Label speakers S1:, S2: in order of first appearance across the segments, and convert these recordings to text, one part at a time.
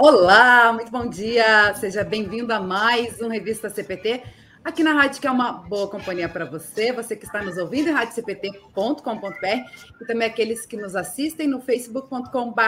S1: Olá, muito bom dia. Seja bem-vindo a mais um Revista CPT aqui na rádio, que é uma boa companhia para você, você que está nos ouvindo radiocpt.com.br e também aqueles que nos assistem no facebook.com.br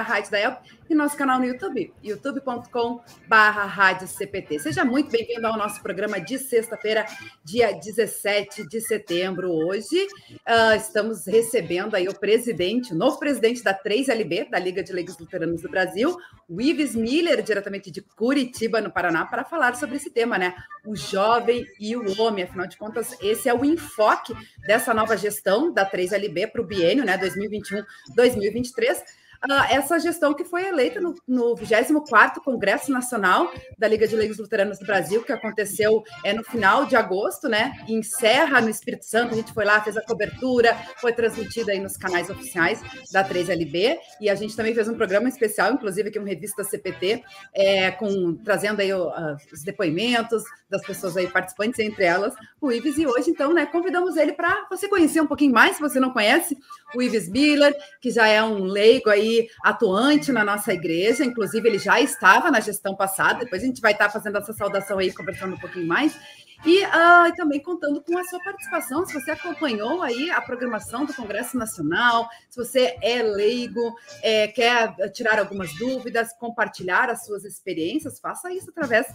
S1: e nosso canal no YouTube, youtube.com.br. Seja muito bem-vindo ao nosso programa de sexta-feira, dia 17 de setembro. Hoje uh, estamos recebendo aí o presidente, o novo presidente da 3LB, da Liga de Leigos Luteranos do Brasil, o Ives Miller, diretamente de Curitiba, no Paraná, para falar sobre esse tema, né? O jovem e o homem. Afinal de contas, esse é o enfoque dessa nova gestão da 3LB para o biênio, né? 2021-2023 uh, essa gestão que foi eleita no, no 24º Congresso Nacional da Liga de Leigos Luteranos do Brasil, que aconteceu é, no final de agosto, né? Em Serra, no Espírito Santo, a gente foi lá, fez a cobertura, foi transmitida aí nos canais oficiais da 3LB, e a gente também fez um programa especial, inclusive aqui uma revista CPT, é, com, trazendo aí uh, os depoimentos das pessoas aí participantes, entre elas o Ives, e hoje, então, né, convidamos ele para você conhecer um pouquinho mais, se você não conhece, o Ives Miller, que já é um leigo aí atuante na nossa igreja, inclusive ele já estava na gestão passada, depois a gente vai estar fazendo essa saudação aí, conversando um pouquinho mais. E uh, também contando com a sua participação, se você acompanhou aí a programação do Congresso Nacional, se você é leigo, é, quer tirar algumas dúvidas, compartilhar as suas experiências, faça isso através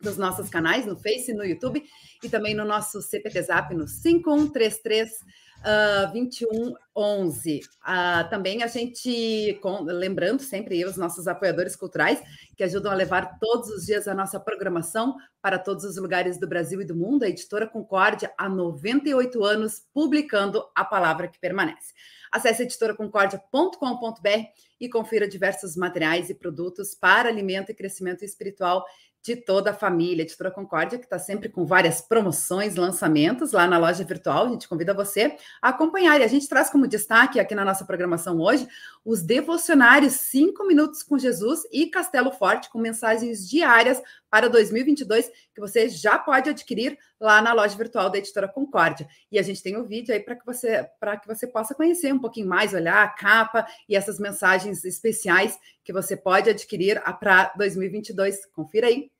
S1: dos nossos canais no Face, no YouTube e também no nosso CPT Zap no 5133 Uh, 2111. Uh, também a gente, com, lembrando sempre os nossos apoiadores culturais, que ajudam a levar todos os dias a nossa programação para todos os lugares do Brasil e do mundo, a editora Concórdia, há 98 anos, publicando a palavra que permanece. Acesse editoraconcordia.com.br e confira diversos materiais e produtos para alimento e crescimento espiritual de toda a família. Editora Concórdia, que está sempre com várias promoções, lançamentos lá na loja virtual. A gente convida você a acompanhar. E a gente traz como destaque aqui na nossa programação hoje os devocionários Cinco Minutos com Jesus e Castelo Forte, com mensagens diárias para 2022, que você já pode adquirir lá na loja virtual da Editora Concórdia. E a gente tem o um vídeo aí para que você para que você possa conhecer um pouquinho mais, olhar a capa e essas mensagens especiais que você pode adquirir para 2022. Confira aí.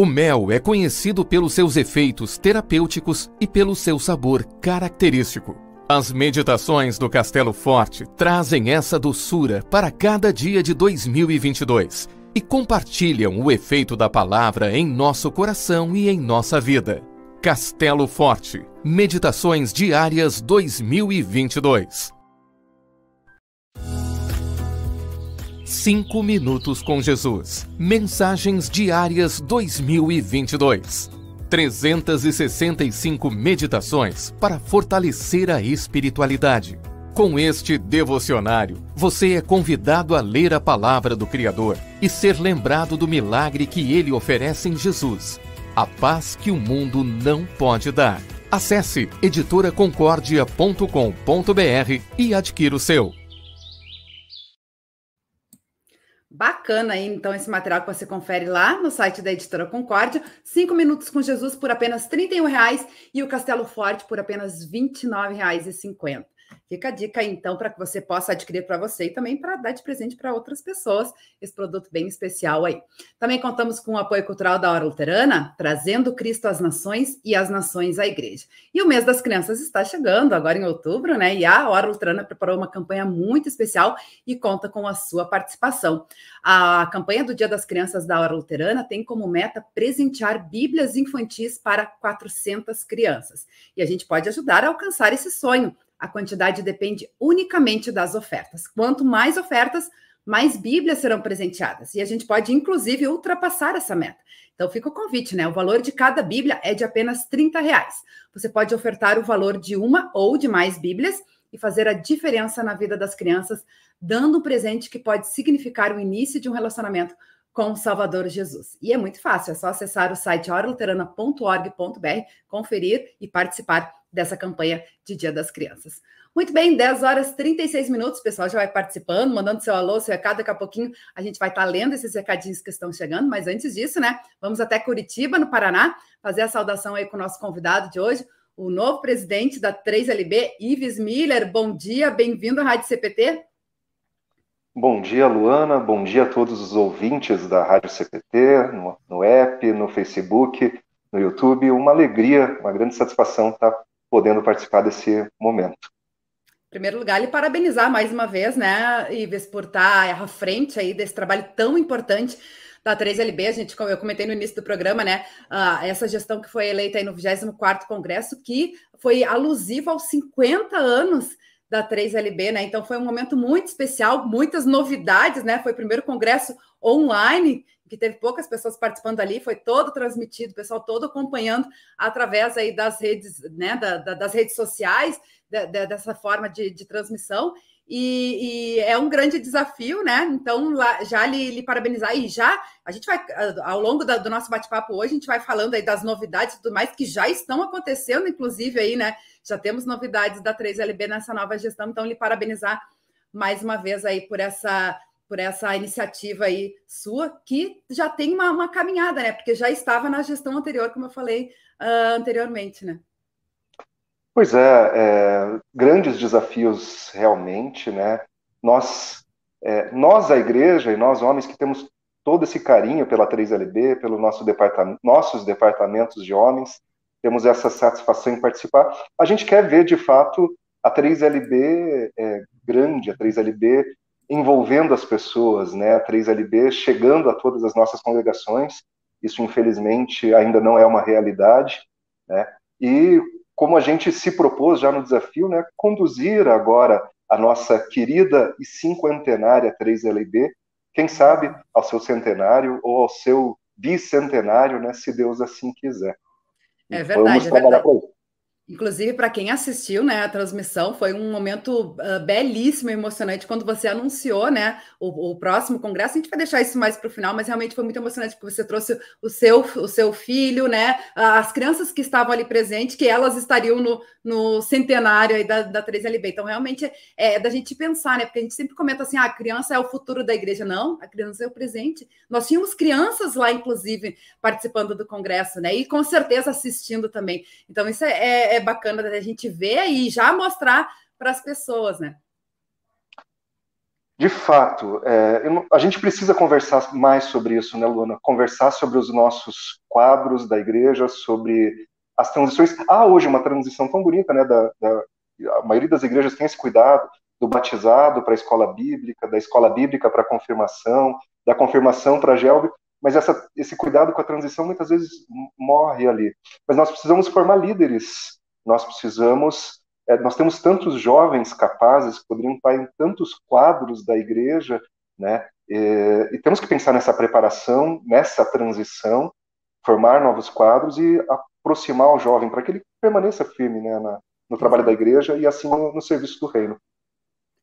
S2: O mel é conhecido pelos seus efeitos terapêuticos e pelo seu sabor característico. As meditações do Castelo Forte trazem essa doçura para cada dia de 2022 e compartilham o efeito da palavra em nosso coração e em nossa vida. Castelo Forte Meditações Diárias 2022 Cinco Minutos com Jesus. Mensagens Diárias 2022. 365 meditações para fortalecer a espiritualidade. Com este devocionário, você é convidado a ler a palavra do Criador e ser lembrado do milagre que ele oferece em Jesus, a paz que o mundo não pode dar. Acesse editoraconcordia.com.br e adquira o seu.
S1: Bacana aí, então, esse material que você confere lá no site da Editora Concórdia. Cinco minutos com Jesus por apenas R$ 31,00 e o Castelo Forte por apenas R$ 29,50. Fica a dica então, para que você possa adquirir para você e também para dar de presente para outras pessoas esse produto bem especial aí. Também contamos com o apoio cultural da Hora Luterana, trazendo Cristo às nações e as nações à igreja. E o mês das crianças está chegando, agora em outubro, né? E a Hora Luterana preparou uma campanha muito especial e conta com a sua participação. A campanha do Dia das Crianças da Hora Luterana tem como meta presentear Bíblias infantis para 400 crianças. E a gente pode ajudar a alcançar esse sonho a quantidade depende unicamente das ofertas. Quanto mais ofertas, mais Bíblias serão presenteadas. E a gente pode, inclusive, ultrapassar essa meta. Então fica o convite, né? O valor de cada Bíblia é de apenas 30 reais. Você pode ofertar o valor de uma ou de mais Bíblias e fazer a diferença na vida das crianças, dando um presente que pode significar o início de um relacionamento com o Salvador Jesus. E é muito fácil, é só acessar o site oraluterana.org.br, conferir e participar dessa campanha de Dia das Crianças. Muito bem, 10 horas 36 minutos, o pessoal já vai participando, mandando seu alô, seu recado, daqui a pouquinho a gente vai estar tá lendo esses recadinhos que estão chegando, mas antes disso, né, vamos até Curitiba, no Paraná, fazer a saudação aí com o nosso convidado de hoje, o novo presidente da 3LB, Ives Miller. Bom dia, bem-vindo à Rádio CPT.
S3: Bom dia, Luana. Bom dia a todos os ouvintes da Rádio CPT, no, no app, no Facebook, no YouTube. Uma alegria, uma grande satisfação estar podendo participar desse momento.
S1: Em primeiro lugar, lhe parabenizar mais uma vez, né, Ives, por estar à frente aí desse trabalho tão importante da 3LB, a gente, eu comentei no início do programa, né, uh, essa gestão que foi eleita aí no 24º Congresso, que foi alusiva aos 50 anos da 3LB, né, então foi um momento muito especial, muitas novidades, né, foi o primeiro congresso online, que teve poucas pessoas participando ali, foi todo transmitido, o pessoal todo acompanhando através aí das redes, né, da, da, das redes sociais, da, dessa forma de, de transmissão, e, e, é um grande desafio, né? Então, lá, já lhe, lhe, parabenizar e já a gente vai, ao longo da, do nosso bate-papo hoje, a gente vai falando aí das novidades e tudo mais que já estão acontecendo, inclusive aí, né? Já temos novidades da 3LB nessa nova gestão, então lhe parabenizar mais uma vez aí por essa por essa iniciativa aí sua, que já tem uma, uma caminhada, né? Porque já estava na gestão anterior, como eu falei uh, anteriormente, né?
S3: Pois é, é, grandes desafios realmente, né? Nós, é, nós, a igreja, e nós homens que temos todo esse carinho pela 3LB, pelo nosso departamento, nossos departamentos de homens, temos essa satisfação em participar. A gente quer ver, de fato, a 3LB é, grande, a 3LB envolvendo as pessoas, né? A 3LB chegando a todas as nossas congregações. Isso, infelizmente, ainda não é uma realidade, né? E como a gente se propôs já no desafio, né, conduzir agora a nossa querida e cinquentenária 3LB, quem sabe ao seu centenário ou ao seu bicentenário, né, se Deus assim quiser.
S1: É verdade, é verdade. Inclusive, para quem assistiu né, a transmissão, foi um momento uh, belíssimo e emocionante quando você anunciou né, o, o, próximo congresso. A gente vai deixar isso mais para o final, mas realmente foi muito emocionante porque você trouxe o seu, o seu filho, né, as crianças que estavam ali presentes, que elas estariam no, no centenário da, da 3LB. Então, realmente é, é da gente pensar, né? Porque a gente sempre comenta assim: ah, a criança é o futuro da igreja. Não, a criança é o presente. Nós tínhamos crianças lá, inclusive, participando do congresso, né? E com certeza assistindo também. Então, isso é, é, é bacana da gente ver e já mostrar para as pessoas, né?
S3: De fato, é, a gente precisa conversar mais sobre isso, né, Luana? Conversar sobre os nossos quadros da igreja, sobre as transições. Há hoje uma transição tão bonita, né? Da, da, a maioria das igrejas tem esse cuidado do batizado para a escola bíblica, da escola bíblica para a confirmação, da confirmação para a gelbe, mas essa, esse cuidado com a transição muitas vezes morre ali. Mas nós precisamos formar líderes, nós precisamos, é, nós temos tantos jovens capazes que poderiam estar em tantos quadros da igreja, né? E, e temos que pensar nessa preparação, nessa transição, formar novos quadros e aproximar o jovem para que ele permaneça firme né, na, no trabalho da igreja e assim no, no serviço do reino.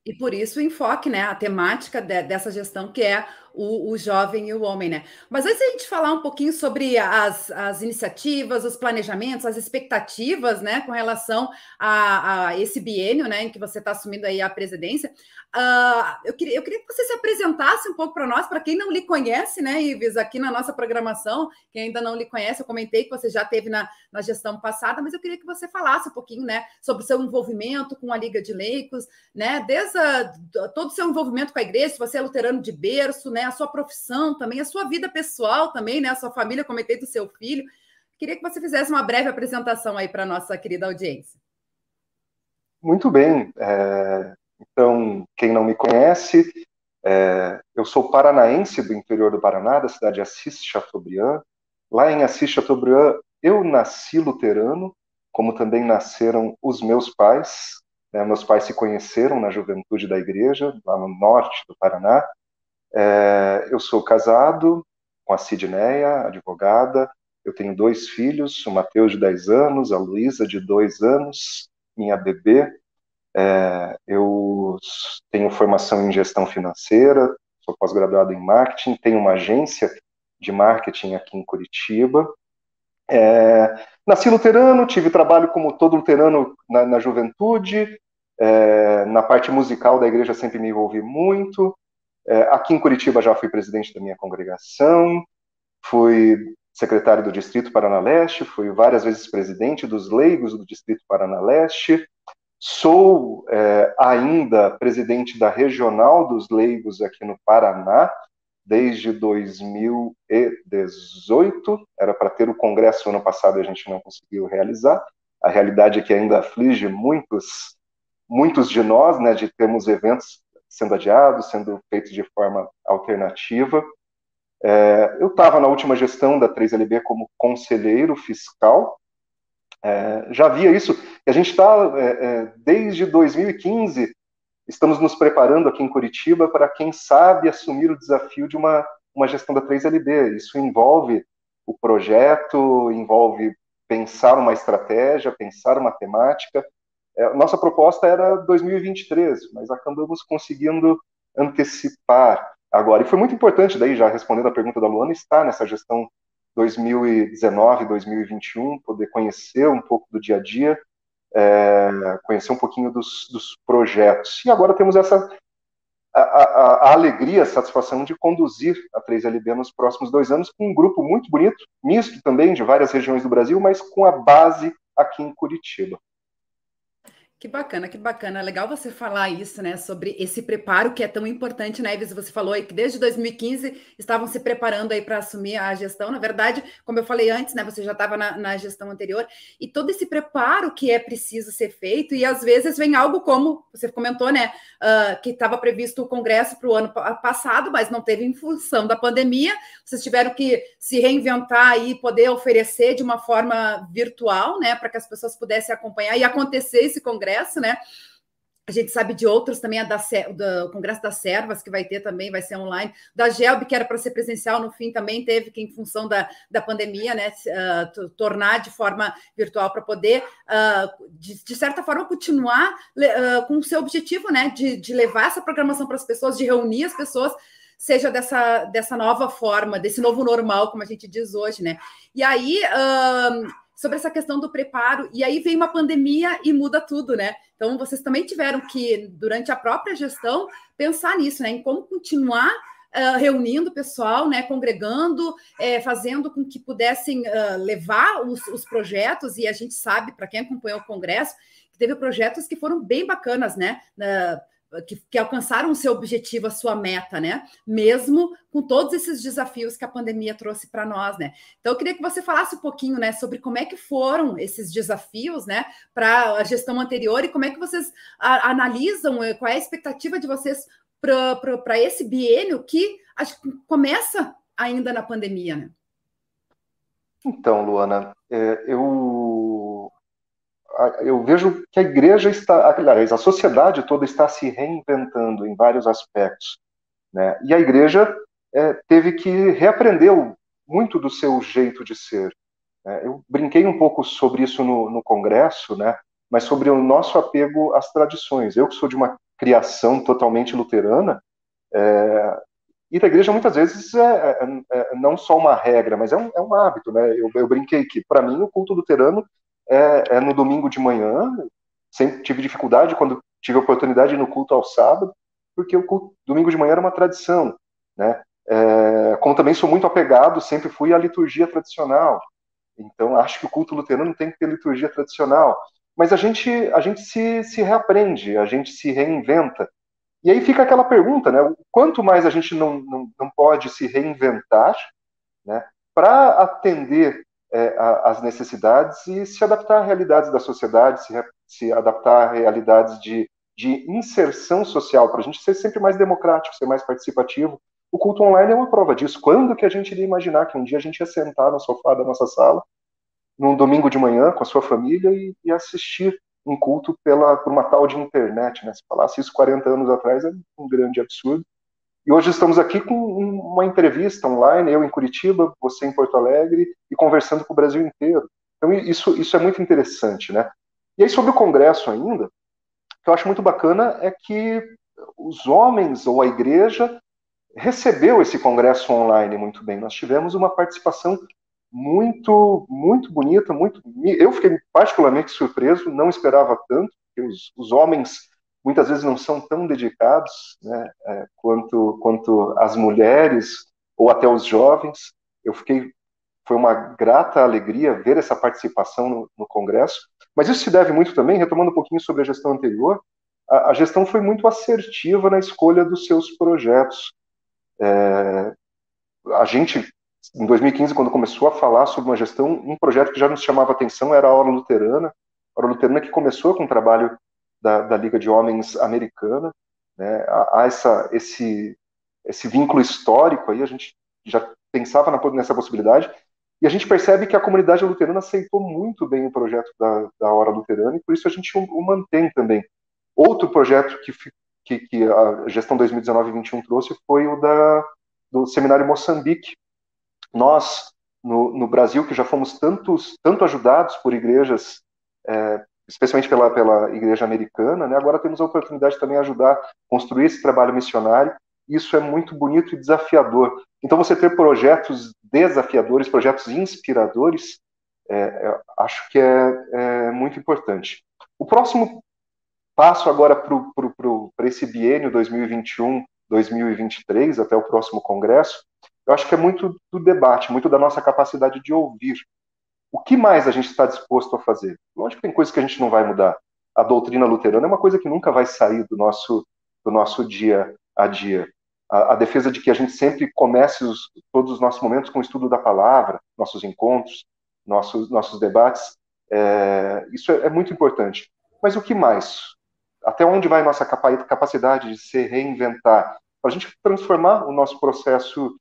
S1: E por isso o enfoque, né, a temática de, dessa gestão que é o, o, jovem e o homem, né? Mas antes a gente falar um pouquinho sobre as, as iniciativas, os planejamentos, as expectativas, né, com relação a, a esse biênio, né, em que você está assumindo aí a presidência, uh, eu, queria, eu queria que você se apresentasse um pouco para nós, para quem não lhe conhece, né, Ives, aqui na nossa programação, quem ainda não lü conhece, eu comentei que você já teve na, na gestão passada, mas eu queria que você falasse um pouquinho, né, sobre o seu envolvimento com a Liga de Leicos, né, desde a, todo o seu envolvimento com a igreja, se você é luterano de berço, né, a sua profissão também, a sua vida pessoal também, né? A sua família, comentei do seu filho. Queria que você fizesse uma breve apresentação aí para a nossa querida audiência.
S3: Muito bem. É, então, quem não me conhece, é, eu sou paranaense do interior do Paraná, da cidade de Assis Chateaubriand. Lá em Assis Chateaubriand, eu nasci luterano, como também nasceram os meus pais. Né, meus pais se conheceram na juventude da igreja, lá no norte do Paraná. É, eu sou casado com a Sidneia, advogada. Eu tenho dois filhos, o Mateus de 10 anos, a Luísa de 2 anos, minha bebê. É, eu tenho formação em gestão financeira, sou pós-graduado em marketing, tenho uma agência de marketing aqui em Curitiba. É, nasci luterano, tive trabalho como todo luterano na, na juventude, é, na parte musical da igreja sempre me envolvi muito. É, aqui em Curitiba já fui presidente da minha congregação, fui secretário do Distrito Paraná Leste, fui várias vezes presidente dos leigos do Distrito Paraná Leste, Sou é, ainda presidente da Regional dos Leigos aqui no Paraná, desde 2018. Era para ter o congresso ano passado e a gente não conseguiu realizar. A realidade é que ainda aflige muitos, muitos de nós, né, de termos eventos sendo adiados, sendo feitos de forma alternativa. É, eu estava na última gestão da 3LB como conselheiro fiscal é, já via isso. A gente está, é, é, desde 2015, estamos nos preparando aqui em Curitiba para, quem sabe, assumir o desafio de uma, uma gestão da 3LB. Isso envolve o projeto, envolve pensar uma estratégia, pensar uma temática. É, nossa proposta era 2023, mas acabamos conseguindo antecipar agora. E foi muito importante, daí, já respondendo a pergunta da Luana, estar nessa gestão 2019, 2021, poder conhecer um pouco do dia a dia, é, conhecer um pouquinho dos, dos, projetos. E agora temos essa a, a, a, alegria, a satisfação de conduzir a 3LB nos próximos dois anos com um grupo muito bonito, misto também de várias regiões do Brasil, mas com a base aqui em Curitiba.
S1: Que bacana, que bacana. Legal você falar isso, né? Sobre esse preparo que é tão importante, né, Ives? Você falou aí que desde 2015 estavam se preparando aí para assumir a gestão. Na verdade, como eu falei antes, né? Você já estava na, na, gestão anterior, e todo esse preparo que é preciso ser feito, e às vezes vem algo como você comentou, né? Uh, que estava previsto o Congresso para o ano passado, mas não teve em função da pandemia. Vocês tiveram que se reinventar e poder oferecer de uma forma virtual, né? Para que as pessoas pudessem acompanhar e acontecer esse congresso congresso, né? A gente sabe de outros também, a da, do Congresso das Servas, que vai ter também, vai ser online. Da GELB, que era para ser presencial, no fim também teve que, em função da, da pandemia, né, uh, tornar de forma virtual para poder, uh, de, de, certa forma, continuar uh, com o seu objetivo, né, de, de levar essa programação para as pessoas, de reunir as pessoas, seja dessa, dessa nova forma, desse novo normal, como a gente diz hoje, né. E aí sobre essa questão do preparo, e aí vem uma pandemia e muda tudo, né? Então, vocês também tiveram que, durante a própria gestão, pensar nisso, né? Em como continuar uh, reunindo o pessoal, né? Congregando, é, fazendo com que pudessem uh, levar os, os projetos, e a gente sabe, para quem acompanhou o Congresso, que teve projetos que foram bem bacanas, né? Uh, que, que, alcançaram o seu objetivo, a sua meta, né? Mesmo com todos esses desafios que a pandemia trouxe para nós, né? Então, eu queria que você falasse um pouquinho, né, sobre como é que foram esses desafios, né, para a gestão anterior e como é que vocês a, analisam, eh, qual é a expectativa de vocês para esse biênio que acho começa ainda na pandemia, né?
S3: Então, Luana, é, eu eu vejo que a igreja está, aliás, a sociedade toda está se reinventando em vários aspectos, né? E a igreja é, teve que reaprender muito do seu jeito de ser. Né? Eu brinquei um pouco sobre isso no, no congresso, né? Mas sobre o nosso apego às tradições. Eu que sou de uma criação totalmente luterana, é, ir igreja muitas vezes é, é, é, não só uma regra, mas é um, é um hábito, né? Eu, eu brinquei que, para mim, o culto luterano é, é no domingo de manhã. Sempre tive dificuldade quando tive a oportunidade no culto ao sábado, porque o culto, domingo de manhã era uma tradição, né? É, como também sou muito apegado, sempre fui à liturgia tradicional. Então, acho que o culto luterano tem que ter liturgia tradicional. Mas a gente, a gente se, se reaprende, a gente se reinventa. E aí fica aquela pergunta, né? Quanto mais a gente não, não, não pode se reinventar, né? Para atender é, as necessidades e se adaptar à realidades da sociedade, se, se adaptar a realidades de, de inserção social, para a gente ser sempre mais democrático, ser mais participativo. O culto online é uma prova disso. Quando que a gente iria imaginar que um dia a gente ia sentar no sofá da nossa sala, num domingo de manhã, com a sua família, e, e assistir um culto pela, por uma tal de internet, né? Se falasse isso 40 anos atrás, é um grande absurdo. E hoje estamos aqui com uma entrevista online, eu em Curitiba, você em Porto Alegre, e conversando com o Brasil inteiro. Então, isso, isso é muito interessante, né? E aí, sobre o Congresso ainda, o que eu acho muito bacana é que os homens ou a igreja recebeu esse congresso online muito bem. Nós tivemos uma participação muito, muito bonita, muito. Eu fiquei particularmente surpreso, não esperava tanto, porque os, os homens muitas vezes não são tão dedicados né, é, quanto, quanto as mulheres ou até os jovens. Eu fiquei foi uma grata alegria ver essa participação no, no, Congresso, mas isso se deve muito também, retomando um pouquinho sobre a gestão anterior, a, a gestão foi muito assertiva na escolha dos seus projetos. É, a gente, em 2015, quando começou a falar sobre uma gestão, um projeto que já nos chamava atenção era a Hora Luterana, a Hora Luterana que começou com o trabalho da, da Liga de Homens Americana, né, há, essa, esse, esse vínculo histórico aí, a gente já pensava na, nessa possibilidade, e a gente percebe que a comunidade luterana aceitou muito bem o projeto da, da Hora Luterana e por isso a gente o, o mantém também. Outro projeto que, que, que a gestão 2019-21 trouxe foi o da, do Seminário Moçambique. Nós, no, no Brasil, que já fomos tantos, tanto ajudados por igrejas, é, especialmente pela, pela igreja americana, né, agora temos a oportunidade também de ajudar a construir esse trabalho missionário. Isso é muito bonito e desafiador. Então, você ter projetos desafiadores, projetos inspiradores, é, é acho que é, é, muito importante. O próximo passo agora para esse biênio 2021-2023, até o próximo congresso, eu acho que é muito do debate, muito da nossa capacidade de ouvir. O que mais a gente está disposto a fazer? Lógico que tem coisas que a gente não vai mudar. A doutrina luterana é uma coisa que nunca vai sair do nosso, do nosso dia a dia a, a, defesa de que a gente sempre comece os, todos os nossos momentos com o estudo da palavra, nossos encontros, nossos, nossos debates, é, isso é, é, muito importante. Mas o que mais? Até onde vai nossa capacidade de se reinventar? Para a gente transformar o nosso processo,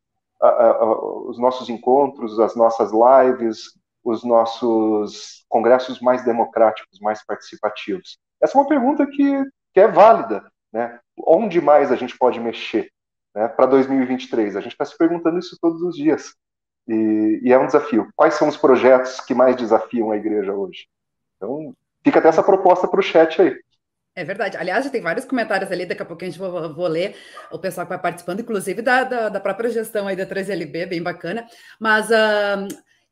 S3: os nossos encontros, as nossas lives, os nossos congressos mais democráticos, mais participativos? Essa é uma pergunta que, que é válida. Né? Onde mais a gente pode mexer? né, para 2023? A gente está se perguntando isso todos os dias. E, e, é um desafio. Quais são os projetos que mais desafiam a igreja hoje? Então, fica até essa proposta para o chat aí.
S1: É verdade. Aliás, já tem vários comentários ali, daqui a pouco a gente vou, vou ler o pessoal que vai participando, inclusive da, da, da própria gestão aí da 3LB, bem bacana. Mas uh,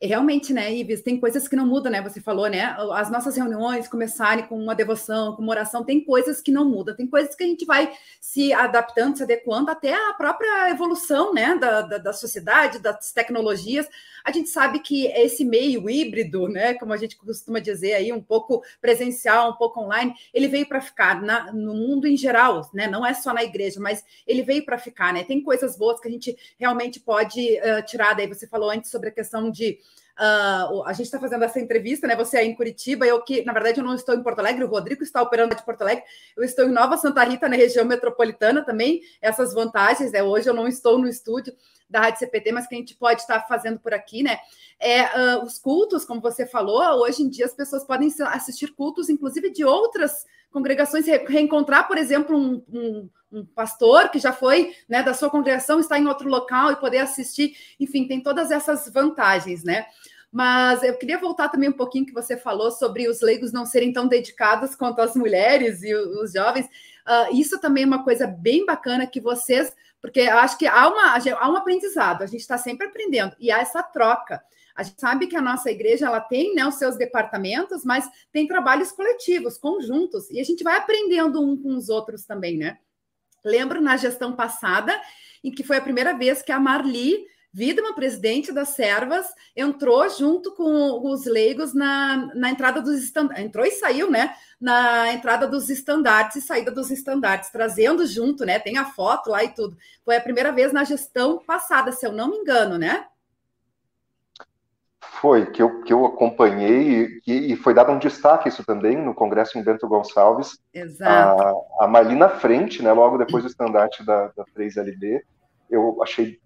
S1: realmente, né, Ives, tem coisas que não mudam, né? Você falou, né? As nossas reuniões começarem com uma devoção, com uma oração, tem coisas que não mudam, tem coisas que a gente vai se adaptando, se adequando até a própria evolução, né, da, da, da sociedade, das tecnologias. A gente sabe que esse meio híbrido, né, como a gente costuma dizer aí, um pouco presencial, um pouco online, ele veio para ficar na, no mundo em geral, né? Não é só na igreja, mas ele veio para ficar, né? Tem coisas boas que a gente realmente pode uh, tirar. Daí você falou antes sobre a questão de Uh, a gente está fazendo essa entrevista, né? Você aí em Curitiba, eu que, na verdade, eu não estou em Porto Alegre, o Rodrigo está operando de Porto Alegre, eu estou em Nova Santa Rita, na região metropolitana também. Essas vantagens, né? Hoje eu não estou no estúdio da Rádio CPT, mas que a gente pode estar fazendo por aqui, né? É, uh, os cultos, como você falou, hoje em dia as pessoas podem assistir cultos, inclusive de outras congregações, reencontrar, por exemplo, um, um, um pastor que já foi né, da sua congregação, está em outro local e poder assistir, enfim, tem todas essas vantagens, né? Mas eu queria voltar também um pouquinho que você falou sobre os leigos não serem tão dedicados quanto as mulheres e os jovens. Uh, isso também é uma coisa bem bacana que vocês, porque eu acho que há, uma, há um aprendizado, a gente está sempre aprendendo, e há essa troca. A gente sabe que a nossa igreja ela tem né, os seus departamentos, mas tem trabalhos coletivos, conjuntos, e a gente vai aprendendo um com os outros também, né? Lembro na gestão passada, em que foi a primeira vez que a Marli Widman, presidente das servas, entrou junto com os leigos na, na entrada dos estandartes, entrou e saiu, né? Na entrada dos estandartes e saída dos estandartes, trazendo junto, né? Tem a foto lá e tudo. Foi a primeira vez na gestão passada, se eu não me engano, né?
S3: Foi, que eu, que eu acompanhei e, e foi dado um destaque isso também no Congresso em Bento Gonçalves.
S1: Exato.
S3: A, a Marli na frente, né, logo depois do estandarte da, da 3LB, eu achei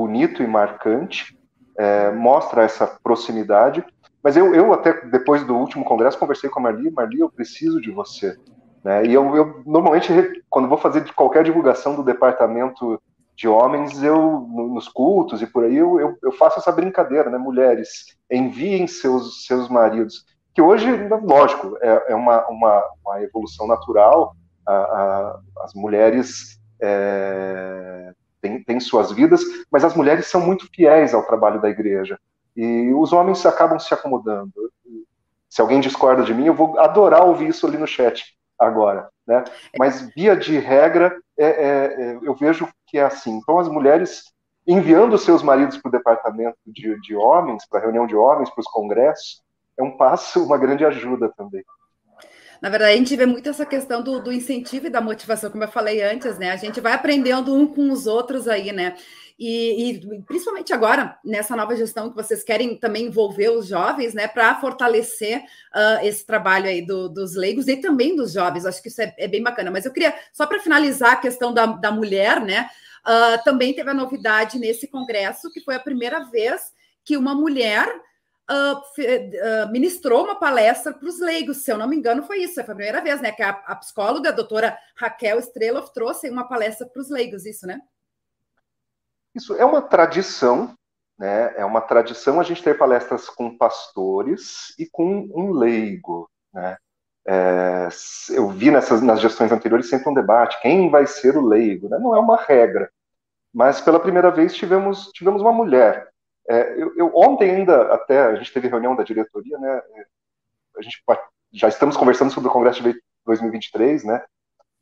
S3: bonito e marcante, é, mostra essa proximidade. Mas eu, eu, até depois do último congresso, conversei com a Marli, Marli, eu preciso de você. Né? E eu, eu, normalmente, quando vou fazer qualquer divulgação do departamento de homens, eu nos cultos e por aí, eu, eu, eu faço essa brincadeira, né? Mulheres, enviem seus, seus maridos. Que hoje, lógico, é, é uma, uma, uma, evolução natural. A, a, as mulheres é, têm suas vidas, mas as mulheres são muito fiéis ao trabalho da igreja. E os homens acabam se acomodando. Se alguém discorda de mim, eu vou adorar ouvir isso ali no chat agora. Né? Mas, via de regra, é, é, é, eu vejo que é assim. Então, as mulheres, enviando seus maridos para o departamento de, de homens, para a reunião de homens, para os congressos, é um passo, uma grande ajuda também.
S1: Na verdade, a gente vê muito essa questão do, do, incentivo e da motivação, como eu falei antes, né? A gente vai aprendendo um com os outros aí, né? E, e principalmente agora, nessa nova gestão que vocês querem também envolver os jovens, né? Para fortalecer uh, esse trabalho aí do, dos leigos e também dos jovens. Acho que isso é, é bem bacana. Mas eu queria, só para finalizar a questão da, da mulher, né? Uh, também teve a novidade nesse congresso, que foi a primeira vez que uma mulher uh, ministrou uma palestra para os leigos, se eu não me engano, foi isso, foi a primeira vez, né? Que a, a psicóloga, a doutora Raquel Streloff, trouxe uma palestra para os leigos, isso, né?
S3: Isso é uma tradição, né? É uma tradição a gente ter palestras com pastores e com um leigo, né? É, eu vi nessas nas gestões anteriores sempre um debate quem vai ser o leigo, né? Não é uma regra, mas pela primeira vez tivemos tivemos uma mulher é, eu, eu, ontem ainda, até, a gente teve reunião da diretoria, né? É, a gente já estamos conversando sobre o Congresso de 2023, né?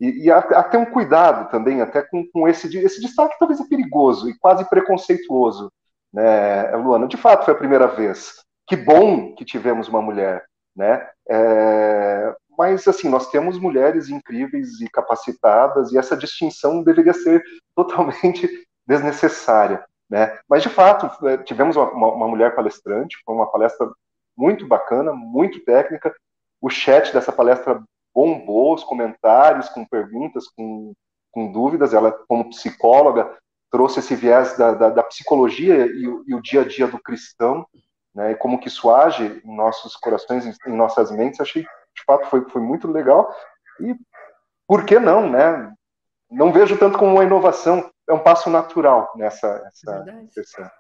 S3: E, e até um cuidado também, até com, com esse, esse destaque talvez é perigoso e quase preconceituoso, né, Luana? De fato, foi a primeira vez. Que bom que tivemos uma mulher, né? É, mas, assim, nós temos mulheres incríveis e capacitadas e essa distinção deveria ser totalmente desnecessária. Né? Mas, de fato, é, tivemos uma, uma, mulher palestrante, foi uma palestra muito bacana, muito técnica. O chat dessa palestra bombou, os comentários com perguntas, com, com dúvidas. Ela, como psicóloga, trouxe esse viés da, da, da psicologia e e o, dia a dia do cristão, né? e como que isso age em nossos corações, em, em nossas mentes. Achei, de fato, foi, foi muito legal. E por que não, né? Não vejo tanto como uma inovação, é um passo natural nessa essa sessão.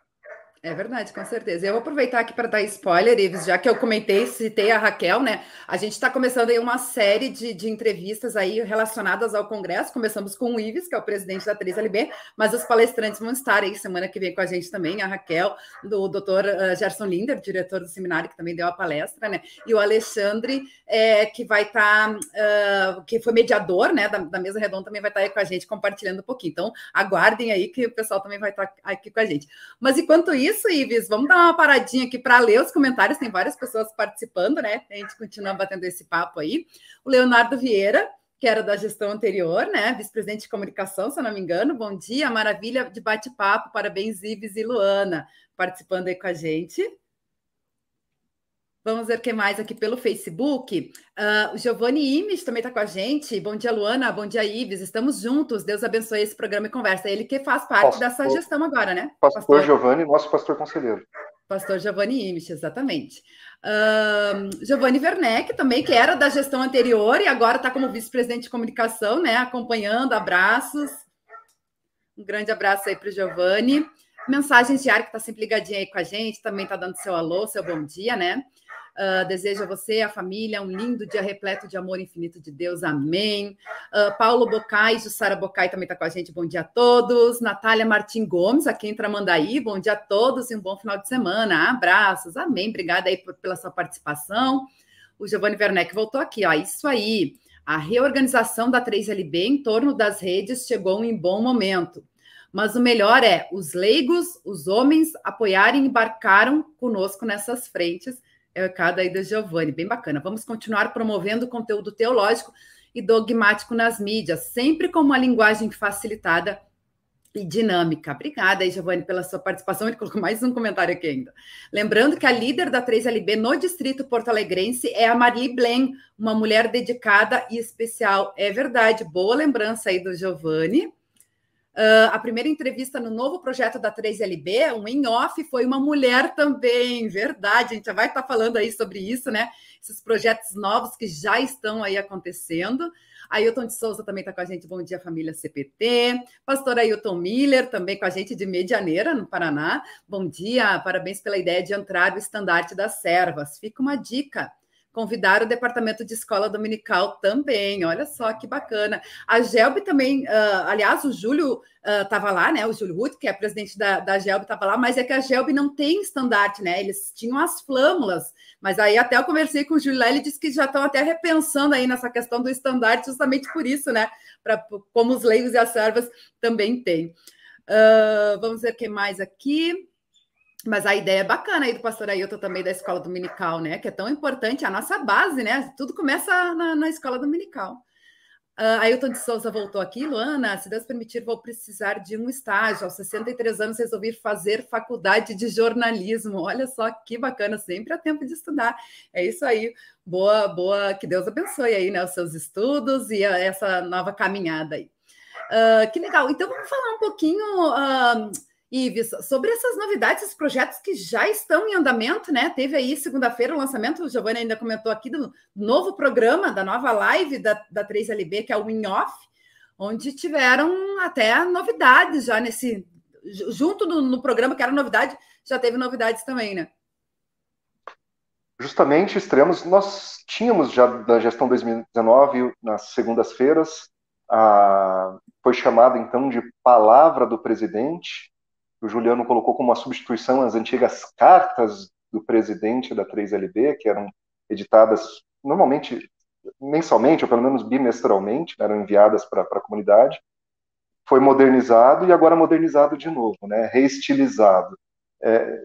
S1: É verdade, com certeza. Eu vou aproveitar aqui para dar spoiler, Ives, já que eu comentei, citei a Raquel, né? A gente está começando aí uma série de, de entrevistas aí relacionadas ao Congresso. Começamos com o Ives, que é o presidente da 3LB, mas os palestrantes vão estar aí semana que vem com a gente também, a Raquel, do doutor uh, Gerson Linder, diretor do seminário, que também deu a palestra, né? E o Alexandre, é, que vai estar, tá, uh, que foi mediador, né, da, da, mesa redonda, também vai estar tá aí com a gente compartilhando um pouquinho. Então, aguardem aí que o pessoal também vai estar tá aqui com a gente. Mas enquanto isso, isso, Ives. Vamos dar uma paradinha aqui para ler os comentários. Tem várias pessoas participando, né? A gente continua batendo esse papo aí. O Leonardo Vieira, que era da gestão anterior, né? Vice-presidente de comunicação, se eu não me engano. Bom dia, maravilha de bate-papo. Parabéns, Ives e Luana, participando aí com a gente. Vamos ver o que mais aqui pelo Facebook. Uh, o Giovanni Imes também está com a gente. Bom dia, Luana. Bom dia, Ives. Estamos juntos. Deus abençoe esse programa e conversa. Ele que faz parte pastor, dessa gestão agora, né?
S3: Pastor, pastor Giovanni, nosso pastor conselheiro.
S1: Pastor Giovanni Imes, exatamente. Uh, Giovanni Werneck também, que era da gestão anterior e agora está como vice-presidente de comunicação, né? Acompanhando, abraços. Um grande abraço aí para o Giovanni. Mensagens diárias que está sempre ligadinha aí com a gente, também está dando seu alô, seu bom dia, né? Uh, desejo a você, a família, um lindo dia repleto de amor infinito de Deus. Amém. Uh, Paulo Bocai, Jussara Bocai também está com a gente. Bom dia a todos. Natália Martim Gomes, aqui em Tramandaí. Bom dia a todos e um bom final de semana. Abraços. Amém. Obrigada aí por, pela sua participação. O Giovanni Werneck voltou aqui, ó. Isso aí. A reorganização da 3LB em torno das redes chegou em bom momento. Mas o melhor é os leigos, os homens apoiarem e embarcaram conosco nessas frentes recado aí da Giovanni, bem bacana. Vamos continuar promovendo conteúdo teológico e dogmático nas mídias, sempre com uma linguagem facilitada e dinâmica. Obrigada aí, Giovanni, pela sua participação. Ele colocou mais um comentário aqui ainda. Lembrando que a líder da 3LB no Distrito Porto Alegrense é a Marli Blen, uma mulher dedicada e especial. É verdade, boa lembrança aí do Giovanni. Uh, a primeira entrevista no novo projeto da 3LB, um em off, foi uma mulher também, verdade. A gente já vai estar falando aí sobre isso, né? Esses projetos novos que já estão aí acontecendo. Ailton de Souza também está com a gente. Bom dia, família CPT. Pastor Ailton Miller também com a gente de Medianeira, no Paraná. Bom dia, parabéns pela ideia de entrar no estandarte das servas. Fica uma dica convidar o departamento de escola dominical também. Olha só que bacana. A Gelb também, uh, aliás, o Júlio estava uh, lá, né? O Júlio Ruth, que é presidente da, da Gelb, estava lá, mas é que a Gelb não tem estandarte, né? Eles tinham as flâmulas, mas aí até eu conversei com o Júlio lá, ele disse que já estão até repensando aí nessa questão do estandarte, justamente por isso, né? Pra, como os leigos e as servas também têm. Uh, vamos ver o que mais aqui. Mas a ideia é bacana aí do pastor Ailton também da escola dominical, né? Que é tão importante, a nossa base, né? Tudo começa na, na escola dominical. Uh, Ailton de Souza voltou aqui. Luana, se Deus permitir, vou precisar de um estágio. Aos 63 anos, resolvi fazer faculdade de jornalismo. Olha só que bacana, sempre há tempo de estudar. É isso aí. Boa, boa. Que Deus abençoe aí, né? Os seus estudos e essa nova caminhada aí. Uh, que legal. Então, vamos falar um pouquinho. Uh, Ives, sobre essas novidades, esses projetos que já estão em andamento, né? Teve aí segunda-feira o lançamento, o Giovanni ainda comentou aqui, do novo programa, da nova live da, da 3LB, que é o Win-Off, onde tiveram até novidades já nesse. Junto no, no programa, que era novidade, já teve novidades também, né?
S3: Justamente, estreamos. Nós tínhamos já da gestão 2019, nas segundas-feiras, a, foi chamado então de Palavra do Presidente, o Juliano colocou como uma substituição as antigas cartas do presidente da 3LB, que eram editadas normalmente mensalmente, ou pelo menos bimestralmente, né, eram enviadas para a comunidade. Foi modernizado e agora modernizado de novo, né, reestilizado. É,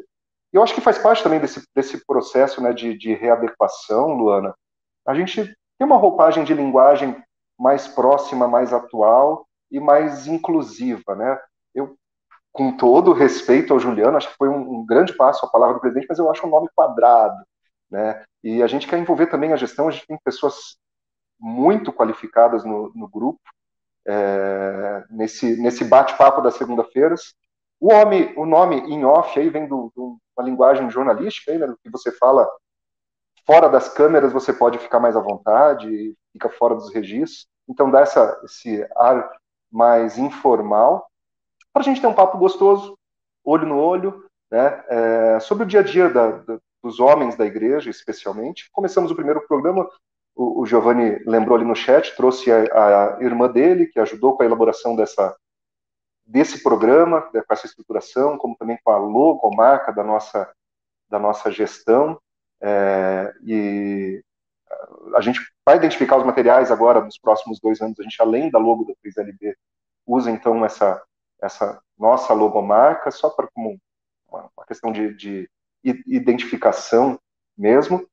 S3: eu acho que faz parte também desse, desse processo né, de, de readequação, Luana. A gente tem uma roupagem de linguagem mais próxima, mais atual e mais inclusiva, né? Com todo respeito ao Juliano, acho que foi um, um, grande passo a palavra do presidente, mas eu acho um nome quadrado, né? E a gente quer envolver também a gestão, a gente tem pessoas muito qualificadas no, no grupo, é, nesse, nesse bate-papo das segunda-feiras. O, nome, o nome em off aí vem de uma linguagem jornalística, aí, né, que você fala fora das câmeras, você pode ficar mais à vontade, fica fora dos registros. Então dá essa, esse ar mais informal para a gente ter um papo gostoso, olho no olho, né, é, sobre o dia a dia da, da, dos homens da igreja, especialmente. Começamos o primeiro programa, o, o Giovanni lembrou ali no chat, trouxe a, a, irmã dele, que ajudou com a elaboração dessa, desse programa, né, com essa estruturação, como também com a logomarca da nossa, da nossa gestão. É, e a gente vai identificar os materiais agora nos próximos dois anos. A gente, além da logo da 3LB, usa então essa essa nossa logomarca, só para como uma, questão de, de, identificação mesmo.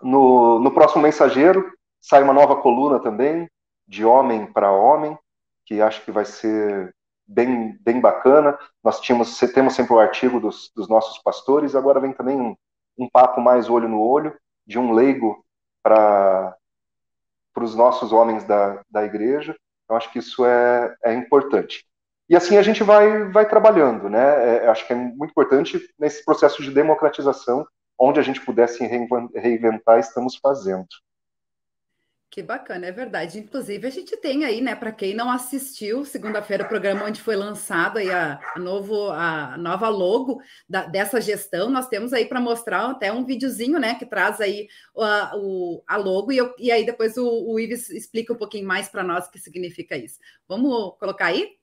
S3: No, no próximo mensageiro sai uma nova coluna também, de homem para homem, que acho que vai ser bem, bem bacana. Nós tínhamos, temos sempre o artigo dos, dos nossos pastores, agora vem também um, um papo mais olho no olho, de um leigo para os nossos homens da, da igreja. Eu acho que isso é, é importante. E assim a gente vai, vai trabalhando, né? É, acho que é muito importante nesse processo de democratização, onde a gente pudesse reinventar, estamos fazendo.
S1: Que bacana, é verdade. Inclusive, a gente tem aí, né, para quem não assistiu, segunda-feira, o programa onde foi lançado aí a, a, novo, a nova logo da, dessa gestão, nós temos aí para mostrar até um videozinho, né, que traz aí a, o, a logo, e, eu, e aí depois o, o Ives explica um pouquinho mais para nós o que significa isso. Vamos colocar aí?